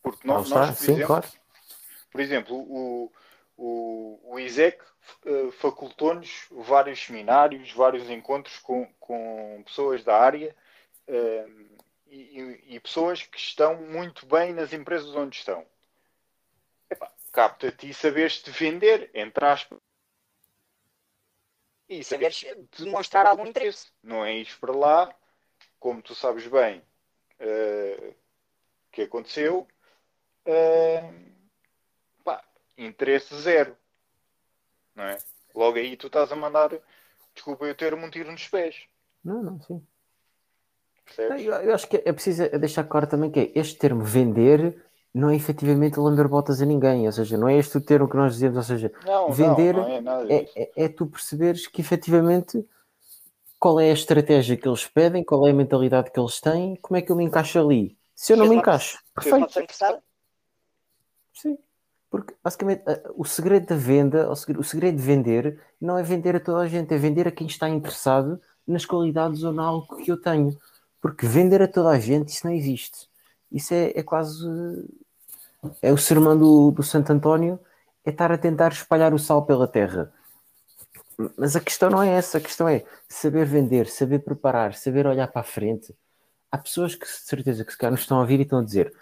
Speaker 2: Porque nós,
Speaker 1: está?
Speaker 2: nós, por
Speaker 1: Sim,
Speaker 2: exemplo,
Speaker 1: claro.
Speaker 2: por exemplo, o, o, o ISEC eh, facultou-nos vários seminários, vários encontros com, com pessoas da área eh, e, e- e pessoas que estão muito bem nas empresas onde estão. Epá, Capta a ti saberes-te vender, entre aspas. E
Speaker 3: Saberes
Speaker 2: saberes
Speaker 3: demonstrar algum interesse.
Speaker 2: Não é ir para lá, como tu sabes bem eh, que aconteceu, eh, pá, interesse zero. Não é? Logo aí tu estás a mandar, desculpa eu ter um tiro nos pés.
Speaker 1: Não, não, sim. Não? Eu, eu acho que é preciso deixar claro também que é, este termo vender não é efetivamente lamber botas a ninguém, ou seja, não é este o termo que nós dizemos, ou seja,
Speaker 2: Não,
Speaker 1: vender
Speaker 2: não, não é
Speaker 1: é, é, é tu perceberes que efetivamente qual é a estratégia que eles pedem, qual é a mentalidade que eles têm, como é que eu me encaixo ali. Se eu não me encaixo, perfeito, sim. Porque basicamente o segredo da venda, o segredo de vender, não é vender a toda a gente, é vender a quem está interessado nas qualidades ou na algo que eu tenho. Porque vender a toda a gente, isso não existe. Isso é, é quase. É o sermão do, do Santo António, é estar a tentar espalhar o sal pela terra. Mas a questão não é essa, a questão é saber vender, saber preparar, saber olhar para a frente. Há pessoas que, de certeza, que se calhar nos estão a ouvir e estão a dizer: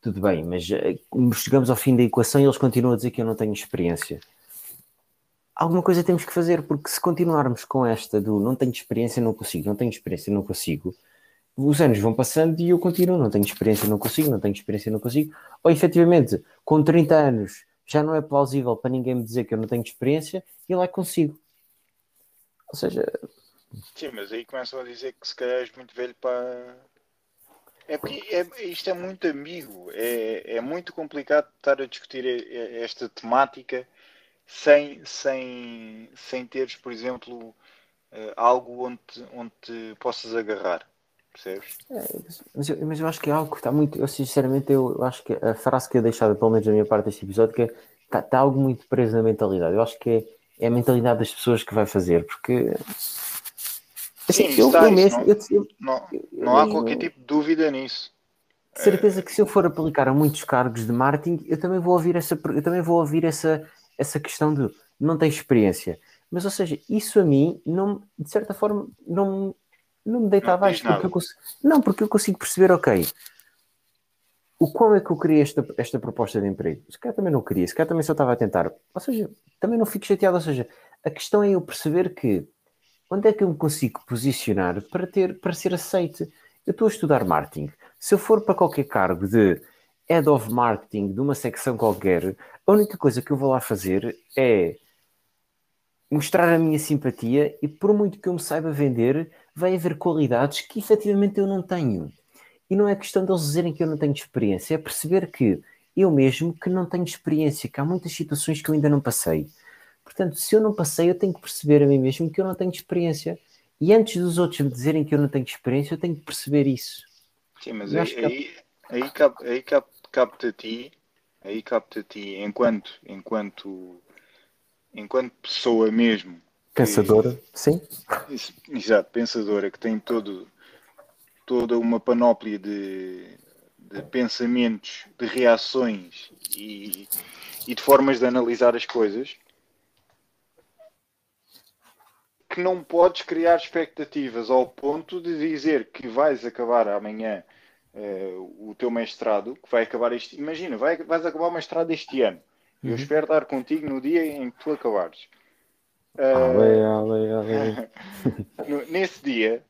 Speaker 1: tudo bem, mas eh, chegamos ao fim da equação e eles continuam a dizer que eu não tenho experiência. Alguma coisa temos que fazer, porque se continuarmos com esta do não tenho experiência, não consigo, não tenho experiência, não consigo, os anos vão passando e eu continuo, não tenho experiência, não consigo, não tenho experiência, não consigo. Ou efetivamente, com 30 anos, já não é plausível para ninguém me dizer que eu não tenho experiência e lá consigo. Ou seja,
Speaker 2: Sim, mas aí começam a dizer que se calhar és muito velho para. É porque é- isto é muito ambíguo, é, é muito complicado estar a discutir esta temática sem, sem, sem teres, por exemplo, eh, algo onde, onde possas agarrar. Percebes?
Speaker 1: Mas eu, mas eu acho que é algo que está muito. Eu, sinceramente, eu, eu acho que a frase que eu deixava, pelo menos da minha parte deste episódio, que é, está, está algo muito preso na mentalidade. Eu acho que é, é a mentalidade das pessoas que vai fazer, porque.
Speaker 2: Sim,
Speaker 1: assim, eu,
Speaker 2: está,
Speaker 1: eu
Speaker 2: isso
Speaker 1: mesmo,
Speaker 2: não-
Speaker 1: eu, eu,
Speaker 2: Não, não há qualquer tipo de dúvida nisso.
Speaker 1: certeza que se eu for aplicar a muitos cargos de marketing, eu também vou ouvir essa, eu também vou ouvir essa, essa questão de não tem experiência. Mas, ou seja, isso a mim, não, de certa forma, não, não me deita
Speaker 2: Não
Speaker 1: abaixo. Porque eu consigo, não, porque eu consigo perceber, ok, o qual é que eu queria esta, esta proposta de emprego? Se calhar também não queria, se calhar também só estava a tentar. Ou seja, também não fico chateado. Ou seja, a questão é eu perceber que onde é que eu me consigo posicionar para, ter, para ser aceite. Eu estou a estudar marketing. Se eu for para qualquer cargo de head of marketing de uma secção qualquer, a única coisa que eu vou lá fazer é mostrar a minha simpatia e por muito que eu me saiba vender, vai haver qualidades que efetivamente eu não tenho. E não é questão deles dizerem que eu não tenho experiência, é perceber que eu mesmo que não tenho experiência, que há muitas situações que eu ainda não passei. Portanto, se eu não passei, eu tenho que perceber a mim mesmo que eu não tenho experiência. E antes dos outros me dizerem que eu não tenho experiência, eu tenho que perceber isso.
Speaker 2: Sim, mas aí,
Speaker 1: que-
Speaker 2: aí, aí, cap- aí cap- capta a ti, aí capta a ti enquanto, enquanto, enquanto pessoa mesmo.
Speaker 1: Pensadora, sim.
Speaker 2: Isso, Exato, pensadora, que tem todo, toda uma panóplia de, de pensamentos, de reações e, e de formas de analisar as coisas, que não podes criar expectativas ao ponto de dizer que vais acabar amanhã eh, o teu mestrado, que vai acabar este. Imagina, vai, vais acabar o mestrado este ano. Eu
Speaker 1: Uhum.
Speaker 2: espero estar contigo no dia em que tu acabares.
Speaker 1: Ale, ale, ale.
Speaker 2: nesse dia,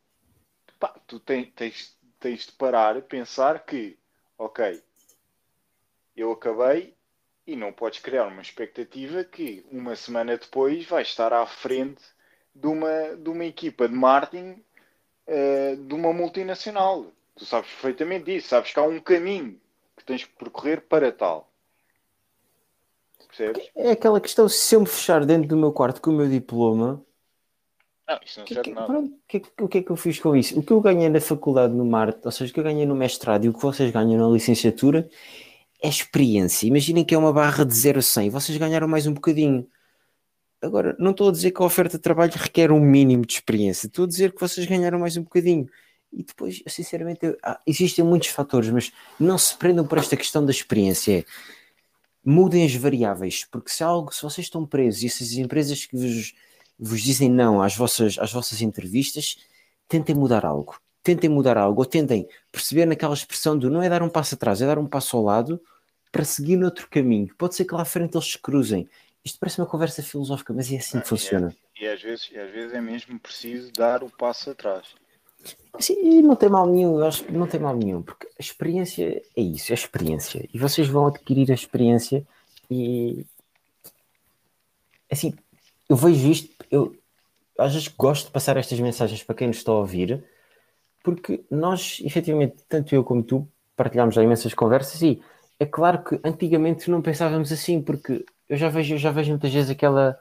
Speaker 2: pá, tu tem- tens, tens de parar e pensar que, ok, eu acabei e não podes criar uma expectativa que uma semana depois vais estar à frente de uma, de uma equipa de marketing eh, de uma multinacional. Tu sabes perfeitamente disso, sabes que há um caminho que tens que percorrer para tal. Percebes?
Speaker 1: É aquela questão, se eu me fechar dentro do meu quarto com o meu diploma,
Speaker 2: Não, isso não
Speaker 1: que-
Speaker 2: serve
Speaker 1: que-
Speaker 2: nada.
Speaker 1: pronto, que, é que- o que é que eu fiz com isso? O que eu ganhei na faculdade no marketing, ou seja, o que eu ganhei no mestrado e o que vocês ganham na licenciatura é experiência. Imaginem que é uma barra de 0 a 100, vocês ganharam mais um bocadinho. Agora, não estou a dizer que a oferta de trabalho requer um mínimo de experiência, estou a dizer que vocês ganharam mais um bocadinho. E depois, sinceramente, eu- ah, existem muitos fatores, mas não se prendam por esta questão da experiência. É, mudem as variáveis, porque se algo, se vocês estão presos e essas empresas que vos, vos dizem não às vossas, às vossas entrevistas, tentem mudar algo. Tentem mudar algo, ou tentem perceber naquela expressão do não é dar um passo atrás, é dar um passo ao lado para seguir noutro caminho. Pode ser que lá à frente eles se cruzem. Isto parece uma conversa filosófica, mas é assim que
Speaker 2: Ah,
Speaker 1: funciona.
Speaker 2: E às vezes, e às vezes é mesmo preciso dar o passo atrás.
Speaker 1: Sim, e não tem mal nenhum, eu acho que não tem mal nenhum, porque a experiência é isso, é experiência. E vocês vão adquirir a experiência e assim, eu vejo isto, eu às vezes gosto de passar estas mensagens para quem nos está a ouvir, porque nós, efetivamente, tanto eu como tu, partilhámos já imensas conversas e é claro que antigamente não pensávamos assim, porque eu já vejo, eu já vejo muitas vezes aquela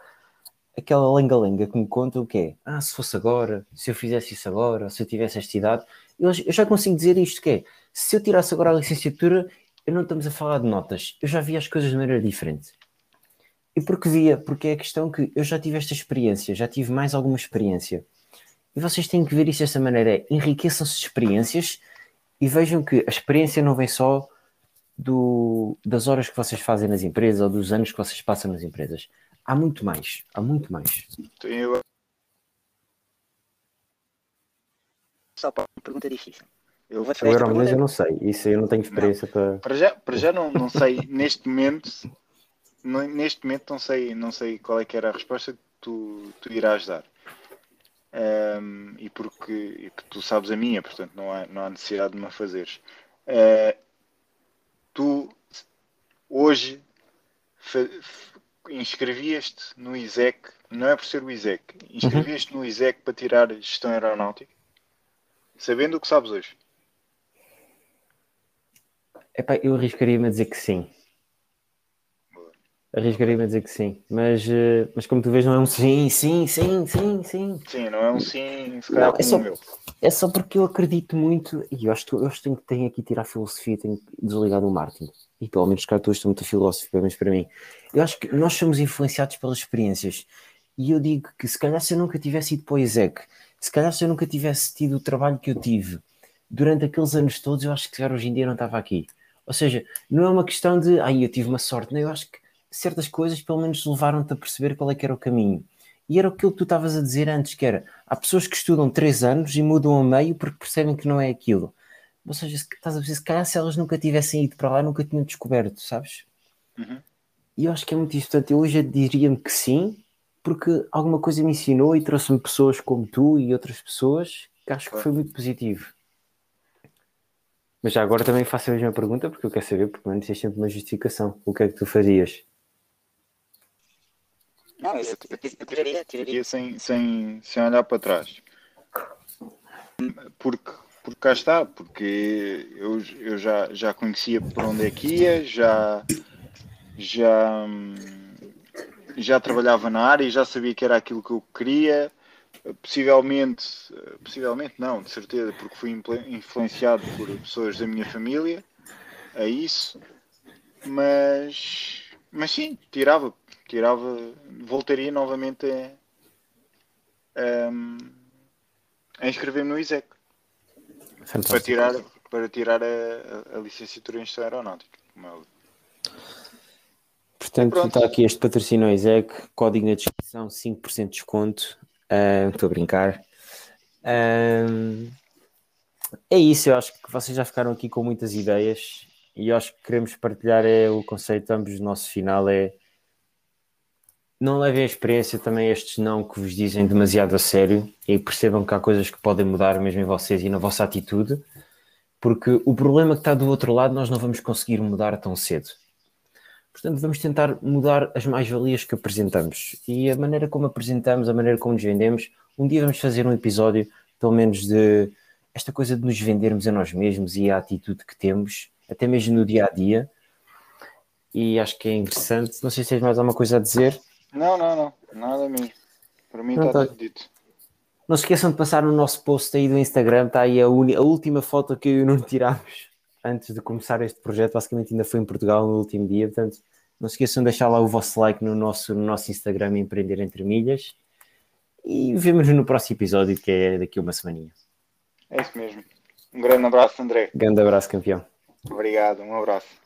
Speaker 1: aquela lenga-lenga que me contam que é, ah, se fosse agora, se eu fizesse isso agora, se eu tivesse esta idade, eu, eu já consigo dizer isto que é, se eu tirasse agora a licenciatura, eu não estamos a falar de notas, eu já via as coisas de maneira diferente. E porque via, porque é a questão que eu já tive esta experiência, já tive mais alguma experiência. E vocês têm que ver isso desta maneira, é, enriqueçam-se de experiências e vejam que a experiência não vem só do, das horas que vocês fazem nas empresas ou dos anos que vocês passam nas empresas. Há muito mais, há muito mais.
Speaker 2: Eu,
Speaker 3: Só para uma pergunta difícil. Eu vou te
Speaker 1: O Euromilhões eu não sei, isso eu não tenho experiência para.
Speaker 2: para já, para já não, não sei, neste momento, não- neste momento não sei, não sei qual é que era a resposta que tu, tu irás dar. Ahm, e porque e que tu sabes a minha, portanto não há, não há necessidade de me a fazeres. Ah, tu hoje inscrevias-te no ISEC, não é por ser o ISEC, inscrevias-te no ISEC para tirar gestão aeronáutica, sabendo o que sabes hoje.
Speaker 1: Epá, eu arriscaria-me a dizer que sim. Arriscaria-me a dizer que sim, mas, eh, mas como tu vês, não é um sim, sim, sim, sim, sim.
Speaker 2: Sim, não é um sim, se calhar
Speaker 1: Não, é só-
Speaker 2: meu.
Speaker 1: É só porque eu acredito muito, e eu acho que eu acho que tenho, tenho aqui que tirar a filosofia, tenho que desligar do marketing. E pelo menos cá estou muito filósofo, pelo menos para mim. Eu acho que nós somos influenciados pelas experiências. E eu digo que se calhar se eu nunca tivesse ido para o ISEC, se calhar se eu nunca tivesse tido o trabalho que eu tive durante aqueles anos todos, eu acho que se hoje em dia não estava aqui. Ou seja, não é uma questão de, ai, eu tive uma sorte. Não, eu acho que certas coisas pelo menos levaram-te a perceber qual é que era o caminho. E era aquilo que tu estavas a dizer antes, que era, há pessoas que estudam três anos e mudam a meio porque percebem que não é aquilo. Ou seja, se, estás a dizer, se calhar se elas nunca tivessem ido para lá, nunca tinham descoberto, sabes?
Speaker 2: Uhum.
Speaker 1: E eu acho que é muito isso. Portanto, eu hoje diria-me que sim, porque alguma coisa me ensinou e trouxe-me pessoas como tu e outras pessoas que acho que foi muito positivo. Mas já agora também faço a mesma pergunta, porque eu quero saber, porque não tens sempre uma justificação. O que é que tu farias?
Speaker 3: Não, eu, eu, eu, eu tiraria, tiraria.
Speaker 2: Sem, sem, sem olhar para trás. Porque, porque cá está, porque eu, eu já, já conhecia por onde é que ia, já, já, já trabalhava na área e já sabia que era aquilo que eu queria. Possivelmente, possivelmente não, de certeza, porque fui influ- influenciado por pessoas da minha família a isso, mas, mas sim, tirava, tirava, voltaria novamente a, a, a inscrever-me no ISEC para
Speaker 1: Fantástico.
Speaker 2: tirar, para tirar a, a- a licenciatura em Gestão Aeronáutica. como é.
Speaker 1: Portanto,
Speaker 2: Pronto.
Speaker 1: está aqui este patrocínio ISEC, código na descrição, 5% de desconto. Estou a brincar. É isso, eu acho que vocês já ficaram aqui com muitas ideias e eu acho que queremos partilhar é o conceito ambos do nosso final é não levem a experiência também estes não que vos dizem demasiado a sério e percebam que há coisas que podem mudar mesmo em vocês e na vossa atitude, porque o problema que está do outro lado nós não vamos conseguir mudar tão cedo. Portanto, vamos tentar mudar as mais-valias que apresentamos. E a maneira como apresentamos, a maneira como nos vendemos, um dia vamos fazer um episódio, pelo menos, de esta coisa de nos vendermos a nós mesmos e a atitude que temos, até mesmo no dia a dia. E acho que é interessante. Não sei se tens mais alguma coisa a dizer.
Speaker 2: Não, não, não, nada mesmo. Para mim
Speaker 1: Não,
Speaker 2: está
Speaker 1: tá.
Speaker 2: tudo dito.
Speaker 1: Não se esqueçam de passar no nosso post aí do Instagram, está aí a, a última foto que eu o Nuno tirámos antes de começar este projeto. Basicamente ainda foi em Portugal no último dia, portanto não se esqueçam de deixar lá o vosso like no nosso, no nosso Instagram Empreender Entre Milhas e vemos-nos no próximo episódio que é daqui a uma semaninha.
Speaker 2: É isso mesmo. Um grande abraço, André.
Speaker 1: Grande abraço, campeão.
Speaker 2: Obrigado, um abraço.